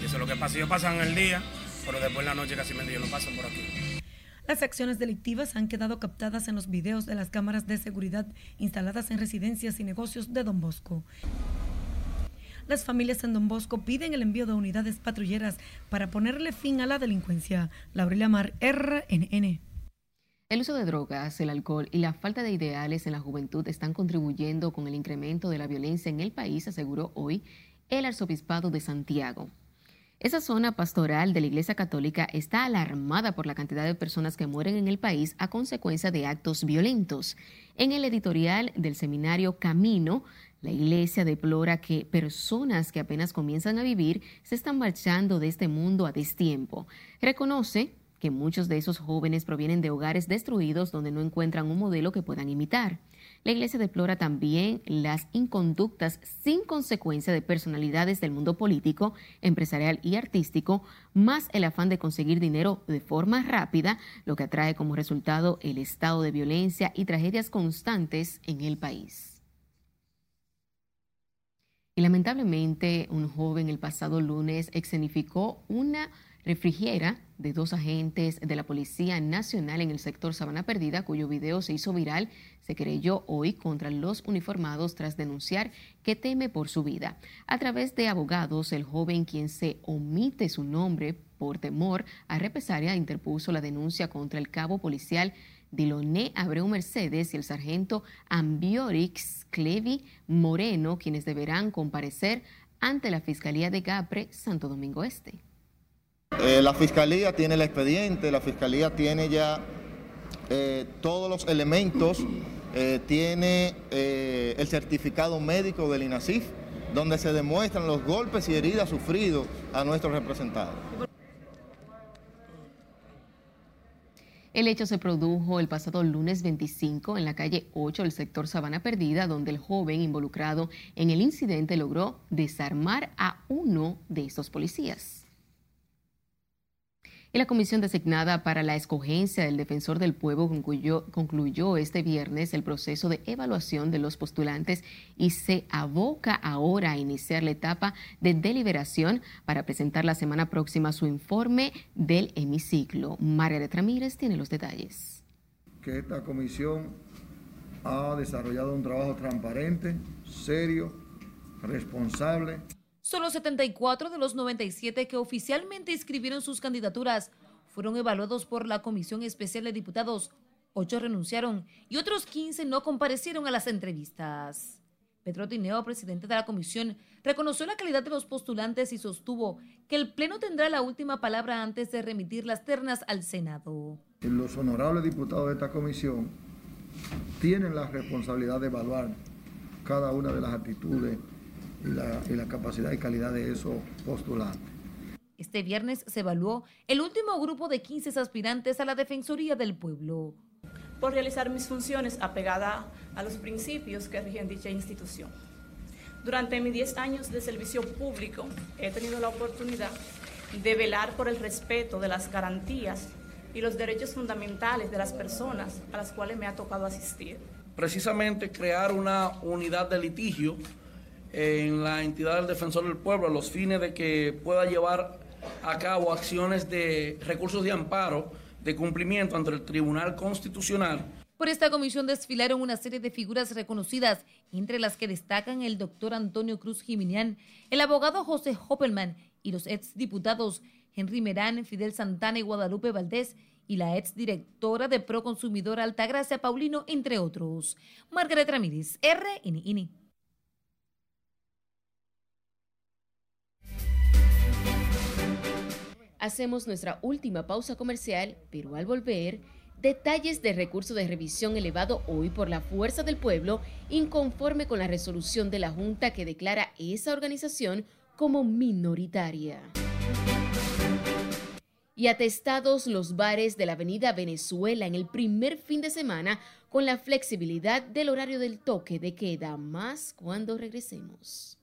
Speaker 39: Y eso es lo que pasa. Ellos pasan el día, pero después en la noche casi ellos no pasan por aquí.
Speaker 37: Las acciones delictivas han quedado captadas en los videos de las cámaras de seguridad instaladas en residencias y negocios de Don Bosco. Las familias en Don Bosco piden el envío de unidades patrulleras para ponerle fin a la delincuencia. Laurela Mar, RNN.
Speaker 2: El uso de drogas, el alcohol y la falta de ideales en la juventud están contribuyendo con el incremento de la violencia en el país, aseguró hoy el arzobispado de Santiago. Esa zona pastoral de la Iglesia Católica está alarmada por la cantidad de personas que mueren en el país a consecuencia de actos violentos. En el editorial del seminario Camino, la Iglesia deplora que personas que apenas comienzan a vivir se están marchando de este mundo a destiempo. Reconoce que muchos de esos jóvenes provienen de hogares destruidos donde no encuentran un modelo que puedan imitar. La Iglesia deplora también las inconductas sin consecuencia de personalidades del mundo político, empresarial y artístico, más el afán de conseguir dinero de forma rápida, lo que atrae como resultado el estado de violencia y tragedias constantes en el país. Y lamentablemente un joven el pasado lunes escenificó una refrigiera de dos agentes de la Policía Nacional en el sector Sabana Perdida, cuyo video se hizo viral, se creyó hoy contra los uniformados tras denunciar que teme por su vida. A través de abogados, el joven quien se omite su nombre por temor a represalia interpuso la denuncia contra el cabo policial Diloné Abreu Mercedes y el sargento Ambiorix Clevi Moreno, quienes deberán comparecer ante la Fiscalía de Gapre, Santo Domingo Este.
Speaker 31: Eh, la Fiscalía tiene el expediente, la Fiscalía tiene ya eh, todos los elementos, eh, tiene el certificado médico del INASIF, donde se demuestran los golpes y heridas sufridos a nuestros representados.
Speaker 2: El hecho se produjo el pasado lunes 25 en la calle 8 del sector Sabana Perdida, donde el joven involucrado en el incidente logró desarmar a uno de estos policías. Y la comisión designada para la escogencia del defensor del pueblo concluyó, este viernes el proceso de evaluación de los postulantes y se aboca ahora a iniciar la etapa de deliberación para presentar la semana próxima su informe del hemiciclo. Margaret Ramírez tiene los detalles.
Speaker 40: Que esta comisión ha desarrollado un trabajo transparente, serio, responsable
Speaker 19: Solo 74 de los 97 que oficialmente inscribieron sus candidaturas fueron evaluados por la Comisión Especial de Diputados. Ocho renunciaron y otros 15 no comparecieron a las entrevistas. Pedro Tineo, presidente de la comisión, reconoció la calidad de los postulantes y sostuvo que el Pleno tendrá la última palabra antes de remitir las ternas al Senado.
Speaker 40: Los honorables diputados de esta comisión tienen la responsabilidad de evaluar cada una de las actitudes la, y la capacidad y calidad de esos postulantes.
Speaker 19: Este viernes se evaluó el último grupo de 15 aspirantes a la Defensoría del Pueblo.
Speaker 41: Por realizar mis funciones apegada a los principios que rigen dicha institución. Durante mis 10 años de servicio público he tenido la oportunidad de velar por el respeto de las garantías y los derechos fundamentales de las personas a las cuales me ha tocado asistir.
Speaker 42: Precisamente crear una unidad de litigio en la entidad del defensor del pueblo a los fines de que pueda llevar a cabo acciones de recursos de amparo de cumplimiento ante el Tribunal Constitucional.
Speaker 19: Por esta comisión desfilaron una serie de figuras reconocidas, entre las que destacan el doctor Antonio Cruz Jiminián, el abogado José Hoppelman y los exdiputados Henry Merán, Fidel Santana y Guadalupe Valdés, y la exdirectora de Proconsumidor Altagracia Paulino, entre otros. Margaret Ramírez, RNN.
Speaker 2: Hacemos nuestra última pausa comercial, pero al volver, detalles de recurso de revisión elevado hoy por la Fuerza del Pueblo, inconforme con la resolución de la Junta que declara esa organización como minoritaria. Y atestados los bares de la Avenida Venezuela en el primer fin de semana con la flexibilidad del horario del toque de queda, más cuando regresemos.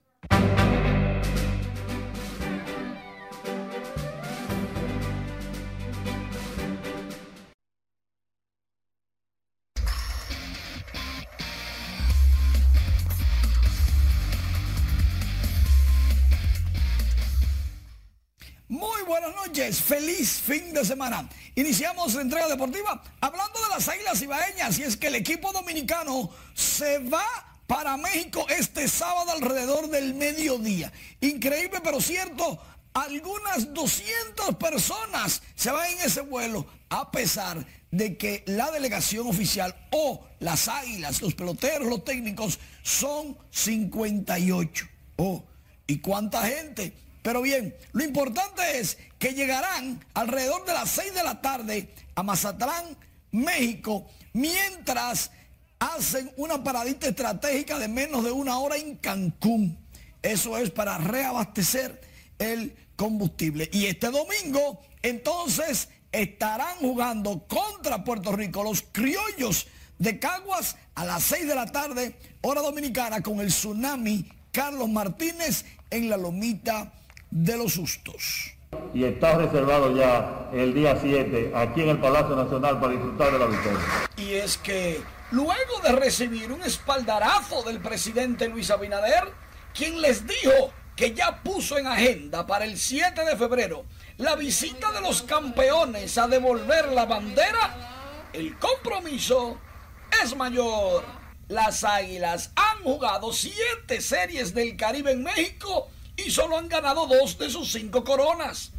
Speaker 43: Feliz fin de semana. Iniciamos la entrega deportiva hablando de las Águilas Ibaeñas y es que el equipo dominicano se va para México este sábado alrededor del mediodía. Increíble pero cierto, algunas 200 personas se van en ese vuelo a pesar de que la delegación oficial o las Águilas, los peloteros, los técnicos son 58. Oh, ¿y cuánta gente? Pero bien, lo importante es que llegarán alrededor de las 6 de la tarde a Mazatlán, México, mientras hacen una paradita estratégica de menos de una hora en Cancún. Eso es para reabastecer el combustible. Y este domingo, entonces, estarán jugando contra Puerto Rico los criollos de Caguas a las 6 de la tarde, hora dominicana, con el tsunami Carlos Martínez en la lomita de los sustos.
Speaker 44: Y está reservado ya el día 7 aquí en el Palacio Nacional para disfrutar de la victoria.
Speaker 43: Y es que luego de recibir un espaldarazo del presidente Luis Abinader, quien les dijo que ya puso en agenda para el 7 de febrero la visita de los campeones a devolver la bandera, el compromiso es mayor. Las Águilas han jugado siete series del Caribe en México y solo han ganado dos de sus cinco coronas.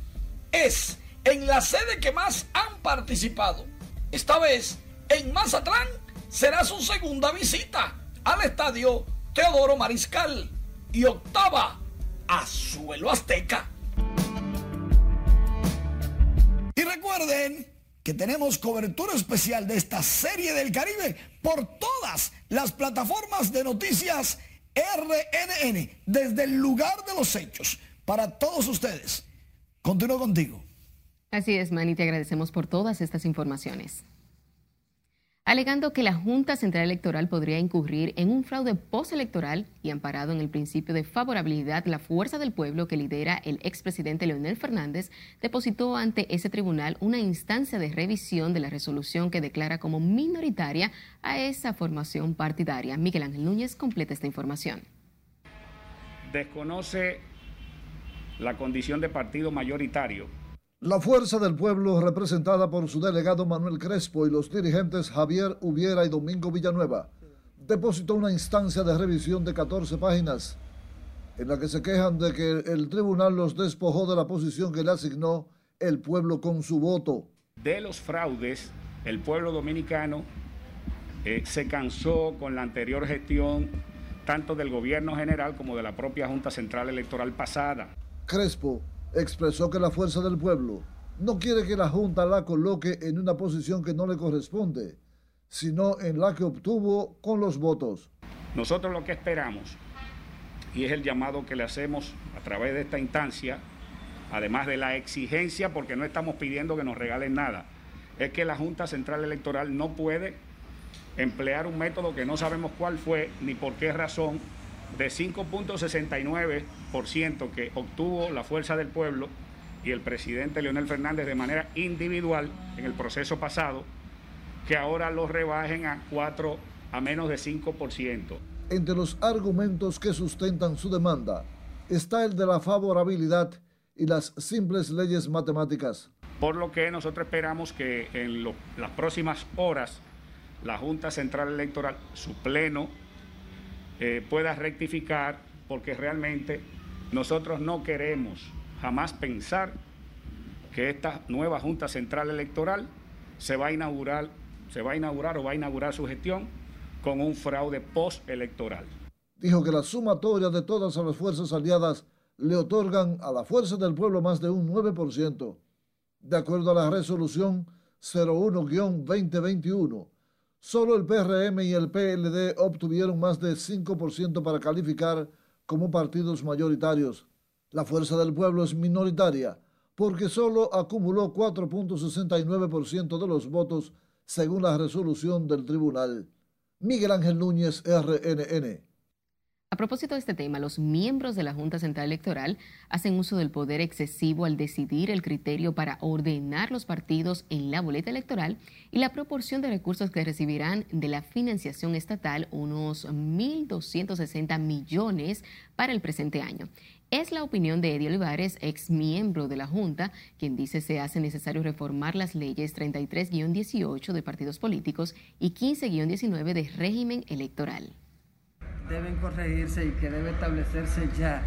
Speaker 43: Es en la sede que más han participado. Esta vez en Mazatlán será su segunda visita al estadio Teodoro Mariscal y octava a suelo azteca. Y recuerden que tenemos cobertura especial de esta serie del Caribe por todas las plataformas de noticias RNN, desde el lugar de los hechos, para todos ustedes. Continúo contigo.
Speaker 2: Así es, Manny, te agradecemos por todas estas informaciones. Alegando que la Junta Central Electoral podría incurrir en un fraude postelectoral y amparado en el principio de favorabilidad, la fuerza del pueblo que lidera el expresidente Leonel Fernández depositó ante ese tribunal una instancia de revisión de la resolución que declara como minoritaria a esa formación partidaria. Miguel Ángel Núñez completa esta información.
Speaker 45: Desconoce la condición de partido mayoritario
Speaker 46: la Fuerza del Pueblo, representada por su delegado Manuel Crespo y los dirigentes Javier Ubiera y Domingo Villanueva, depositó una instancia de revisión de 14 páginas en la que se quejan de que el tribunal los despojó de la posición que le asignó el pueblo con su voto.
Speaker 45: De los fraudes, el pueblo dominicano eh, se cansó con la anterior gestión tanto del gobierno general como de la propia Junta Central Electoral pasada.
Speaker 46: Crespo expresó que la fuerza del pueblo no quiere que la Junta la coloque en una posición que no le corresponde, sino en la que obtuvo con los votos.
Speaker 45: Nosotros lo que esperamos, y es el llamado que le hacemos a través de esta instancia, además de la exigencia, porque no estamos pidiendo que nos regalen nada, es que la Junta Central Electoral no puede emplear un método que no sabemos cuál fue ni por qué razón de 5.69% que obtuvo la fuerza del pueblo y el presidente Leonel Fernández de manera individual en el proceso pasado, que ahora lo rebajen a 4 a menos de 5%.
Speaker 46: Entre los argumentos que sustentan su demanda está el de la favorabilidad y las simples leyes matemáticas.
Speaker 45: Por lo que nosotros esperamos que en las próximas horas la Junta Central Electoral, su pleno, eh, pueda rectificar, porque realmente nosotros no queremos jamás pensar que esta nueva Junta Central Electoral se va a inaugurar, se va a inaugurar o va a inaugurar su gestión con un fraude postelectoral.
Speaker 46: Dijo que la sumatoria de todas las fuerzas aliadas le otorgan a la Fuerza del Pueblo más de un 9%. De acuerdo a la resolución 01-2021, solo el PRM y el PLD obtuvieron más de 5% para calificar como partidos mayoritarios. La Fuerza del Pueblo es minoritaria porque solo acumuló 4.69% de los votos según la resolución del tribunal. Miguel Ángel Núñez, RNN.
Speaker 2: A propósito de este tema, los miembros de la Junta Central Electoral hacen uso del poder excesivo al decidir el criterio para ordenar los partidos en la boleta electoral y la proporción de recursos que recibirán de la financiación estatal, unos 1.260 millones para el presente año. Es la opinión de Eddie Olivares, ex miembro de la Junta, quien dice se hace necesario reformar las leyes 33-18 de partidos políticos y 15-19 de régimen electoral
Speaker 47: deben corregirse y que debe establecerse ya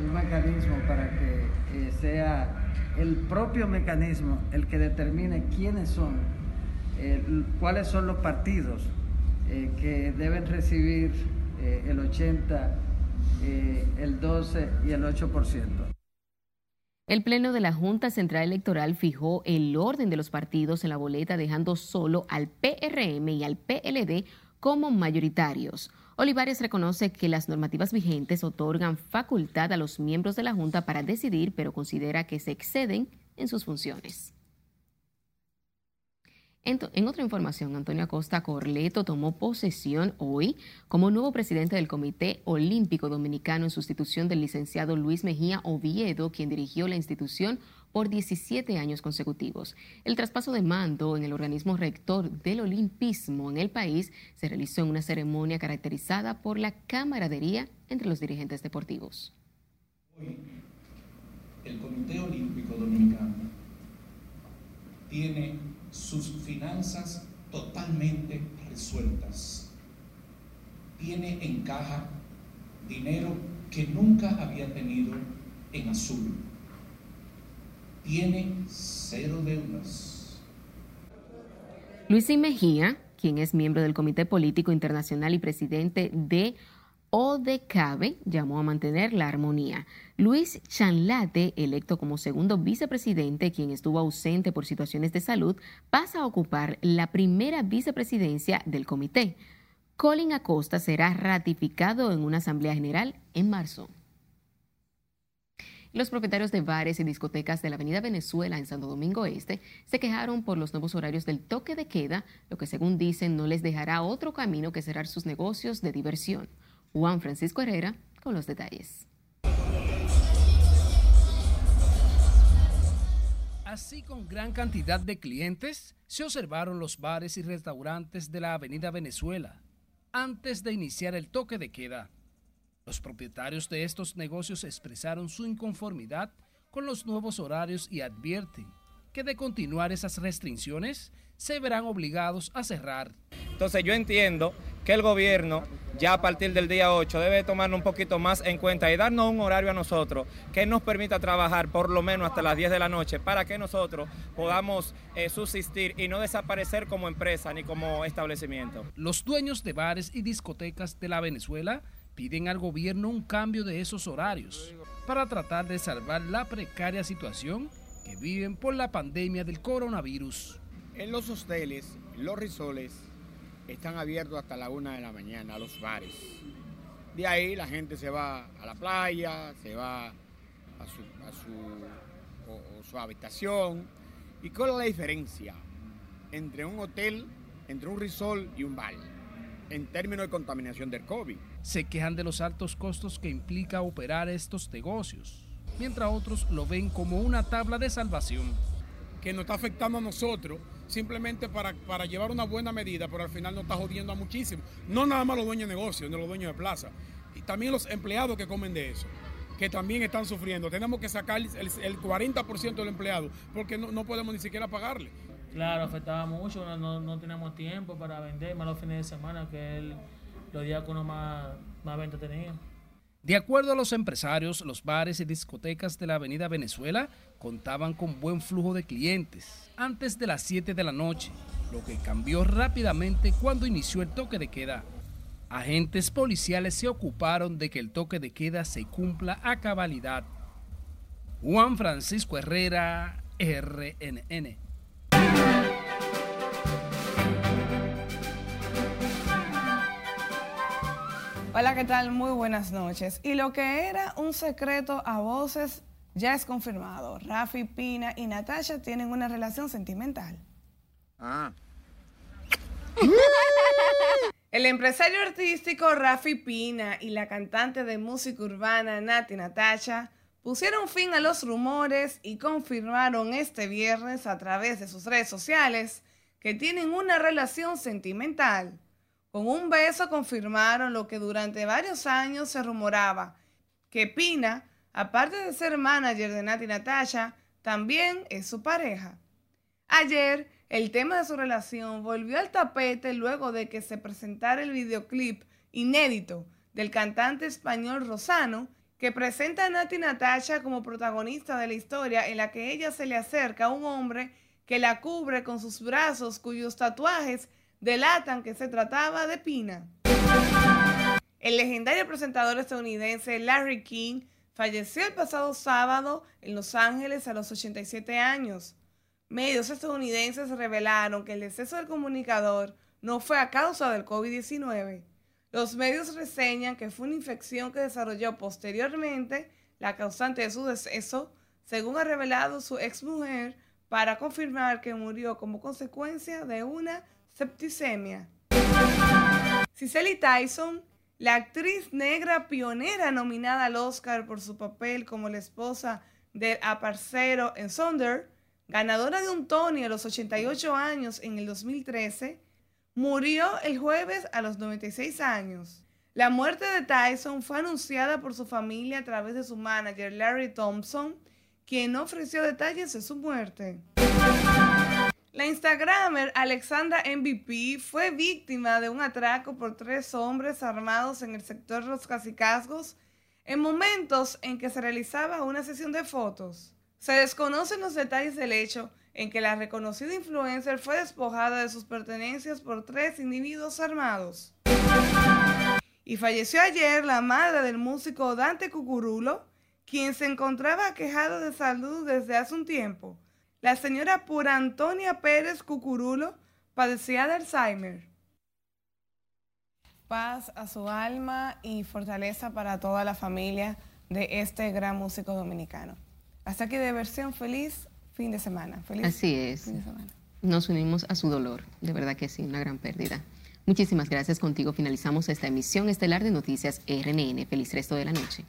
Speaker 47: un mecanismo para que eh, sea el propio mecanismo el que determine quiénes son, eh, cuáles son los partidos eh, que deben recibir el 80, el 12 y el 8%.
Speaker 2: El Pleno de la Junta Central Electoral fijó el orden de los partidos en la boleta, dejando solo al PRM y al PLD como mayoritarios. Olivares reconoce que las normativas vigentes otorgan facultad a los miembros de la Junta para decidir, pero considera que se exceden en sus funciones. En, otra información, Antonio Acosta Corleto tomó posesión hoy como nuevo presidente del Comité Olímpico Dominicano en sustitución del licenciado Luis Mejía Oviedo, quien dirigió la institución por 17 años consecutivos. El traspaso de mando en el organismo rector del olimpismo en el país se realizó en una ceremonia caracterizada por la camaradería entre los dirigentes deportivos.
Speaker 48: Hoy, el Comité Olímpico Dominicano tiene sus finanzas totalmente resueltas. Tiene en caja dinero que nunca había tenido en azul tiene cero deudas.
Speaker 2: Luis Mejía, quien es miembro del Comité Político Internacional y presidente de ODECABE, llamó a mantener la armonía. Luis Chanlate, electo como segundo vicepresidente, quien estuvo ausente por situaciones de salud, pasa a ocupar la primera vicepresidencia del comité. Colin Acosta será ratificado en una asamblea general en marzo. Los propietarios de bares y discotecas de la Avenida Venezuela en Santo Domingo Este se quejaron por los nuevos horarios del toque de queda, lo que según dicen no les dejará otro camino que cerrar sus negocios de diversión. Juan Francisco Herrera con los detalles.
Speaker 49: Así con gran cantidad de clientes, se observaron los bares y restaurantes de la Avenida Venezuela antes de iniciar el toque de queda. Los propietarios de estos negocios expresaron su inconformidad con los nuevos horarios y advierten que de continuar esas restricciones se verán obligados a cerrar.
Speaker 50: Entonces yo entiendo que el gobierno ya a partir del día 8 debe tomarnos un poquito más en cuenta y darnos un horario a nosotros que nos permita trabajar por lo menos hasta las 10 de la noche para que nosotros podamos eh, subsistir y no desaparecer como empresa ni como establecimiento.
Speaker 49: Los dueños de bares y discotecas de la Venezuela piden al gobierno un cambio de esos horarios para tratar de salvar la precaria situación que viven por la pandemia del coronavirus.
Speaker 51: En los hosteles, los risoles están abiertos hasta la una de la mañana, los bares. De ahí la gente se va a la playa, se va a su, a su habitación. ¿Y cuál es la diferencia entre un hotel, entre un risol y un bar? en términos de contaminación del COVID.
Speaker 49: Se quejan de los altos costos que implica operar estos negocios, mientras otros lo ven como una tabla de salvación.
Speaker 51: Que nos está afectando a nosotros simplemente para, para llevar una buena medida, pero al final nos está jodiendo a muchísimo. No nada más los dueños de negocios, ni los dueños de plaza, y también los empleados que comen de eso que también están sufriendo. Tenemos que sacar el, 40% del empleado porque no, no podemos ni siquiera pagarle.
Speaker 52: Claro, afectaba mucho, no, no, no teníamos tiempo para vender, más los fines de semana, que es
Speaker 49: De acuerdo a los empresarios, los bares y discotecas de la Avenida Venezuela contaban con buen flujo de clientes antes de las 7 de la noche, lo que cambió rápidamente cuando inició el toque de queda. Agentes policiales se ocuparon de que el toque de queda se cumpla a cabalidad. Juan Francisco Herrera, RNN.
Speaker 53: Hola, ¿qué tal? Muy buenas noches. Y lo que era un secreto a voces ya es confirmado. Rafi, Pina y Natasha tienen una relación sentimental.
Speaker 54: Ah.
Speaker 53: El empresario artístico Rafi Pina y la cantante de música urbana Nati Natasha pusieron fin a los rumores y confirmaron este viernes a través de sus redes sociales que tienen una relación sentimental. Con un beso confirmaron lo que durante varios años se rumoraba, que Pina, aparte de ser manager de Nati Natasha, también es su pareja. Ayer, el tema de su relación volvió al tapete luego de que se presentara el videoclip inédito del cantante español Rosano, que presenta a Nati Natasha como protagonista de la historia en la que ella se le acerca a un hombre que la cubre con sus brazos cuyos tatuajes delatan que se trataba de Pina. El legendario presentador estadounidense Larry King falleció el pasado sábado en Los Ángeles a los 87 años. Medios estadounidenses revelaron que el deceso del comunicador no fue a causa del COVID-19. Los medios reseñan que fue una infección que desarrolló posteriormente la causante de su deceso, según ha revelado su exmujer, para confirmar que murió como consecuencia de una septicemia. Cicely Tyson, la actriz negra pionera nominada al Oscar por su papel como la esposa del aparcero en Sonder, ganadora de un Tony a los 88 años en el 2013, murió el jueves a los 96 años. La muerte de Tyson fue anunciada por su familia a través de su manager Larry Thompson, quien ofreció detalles de su muerte. La Instagramer Alexandra MVP fue víctima de un atraco por tres hombres armados en el sector Los Casicazgos en momentos en que se realizaba una sesión de fotos. Se desconocen los detalles del hecho en que la reconocida influencer fue despojada de sus pertenencias por tres individuos armados. Y falleció ayer la madre del músico Dante Cucurulo, quien se encontraba quejado de salud desde hace un tiempo. La señora Pura Antonia Pérez Cucurulo padecía de Alzheimer. Paz a su alma y fortaleza para toda la familia de este gran músico dominicano. Hasta aquí de versión feliz fin de semana. Feliz
Speaker 2: Así es.
Speaker 53: fin de semana.
Speaker 2: Nos unimos a su dolor, de verdad que sí, una gran pérdida. Muchísimas gracias contigo. Finalizamos esta emisión estelar de Noticias RNN. Feliz resto de la noche.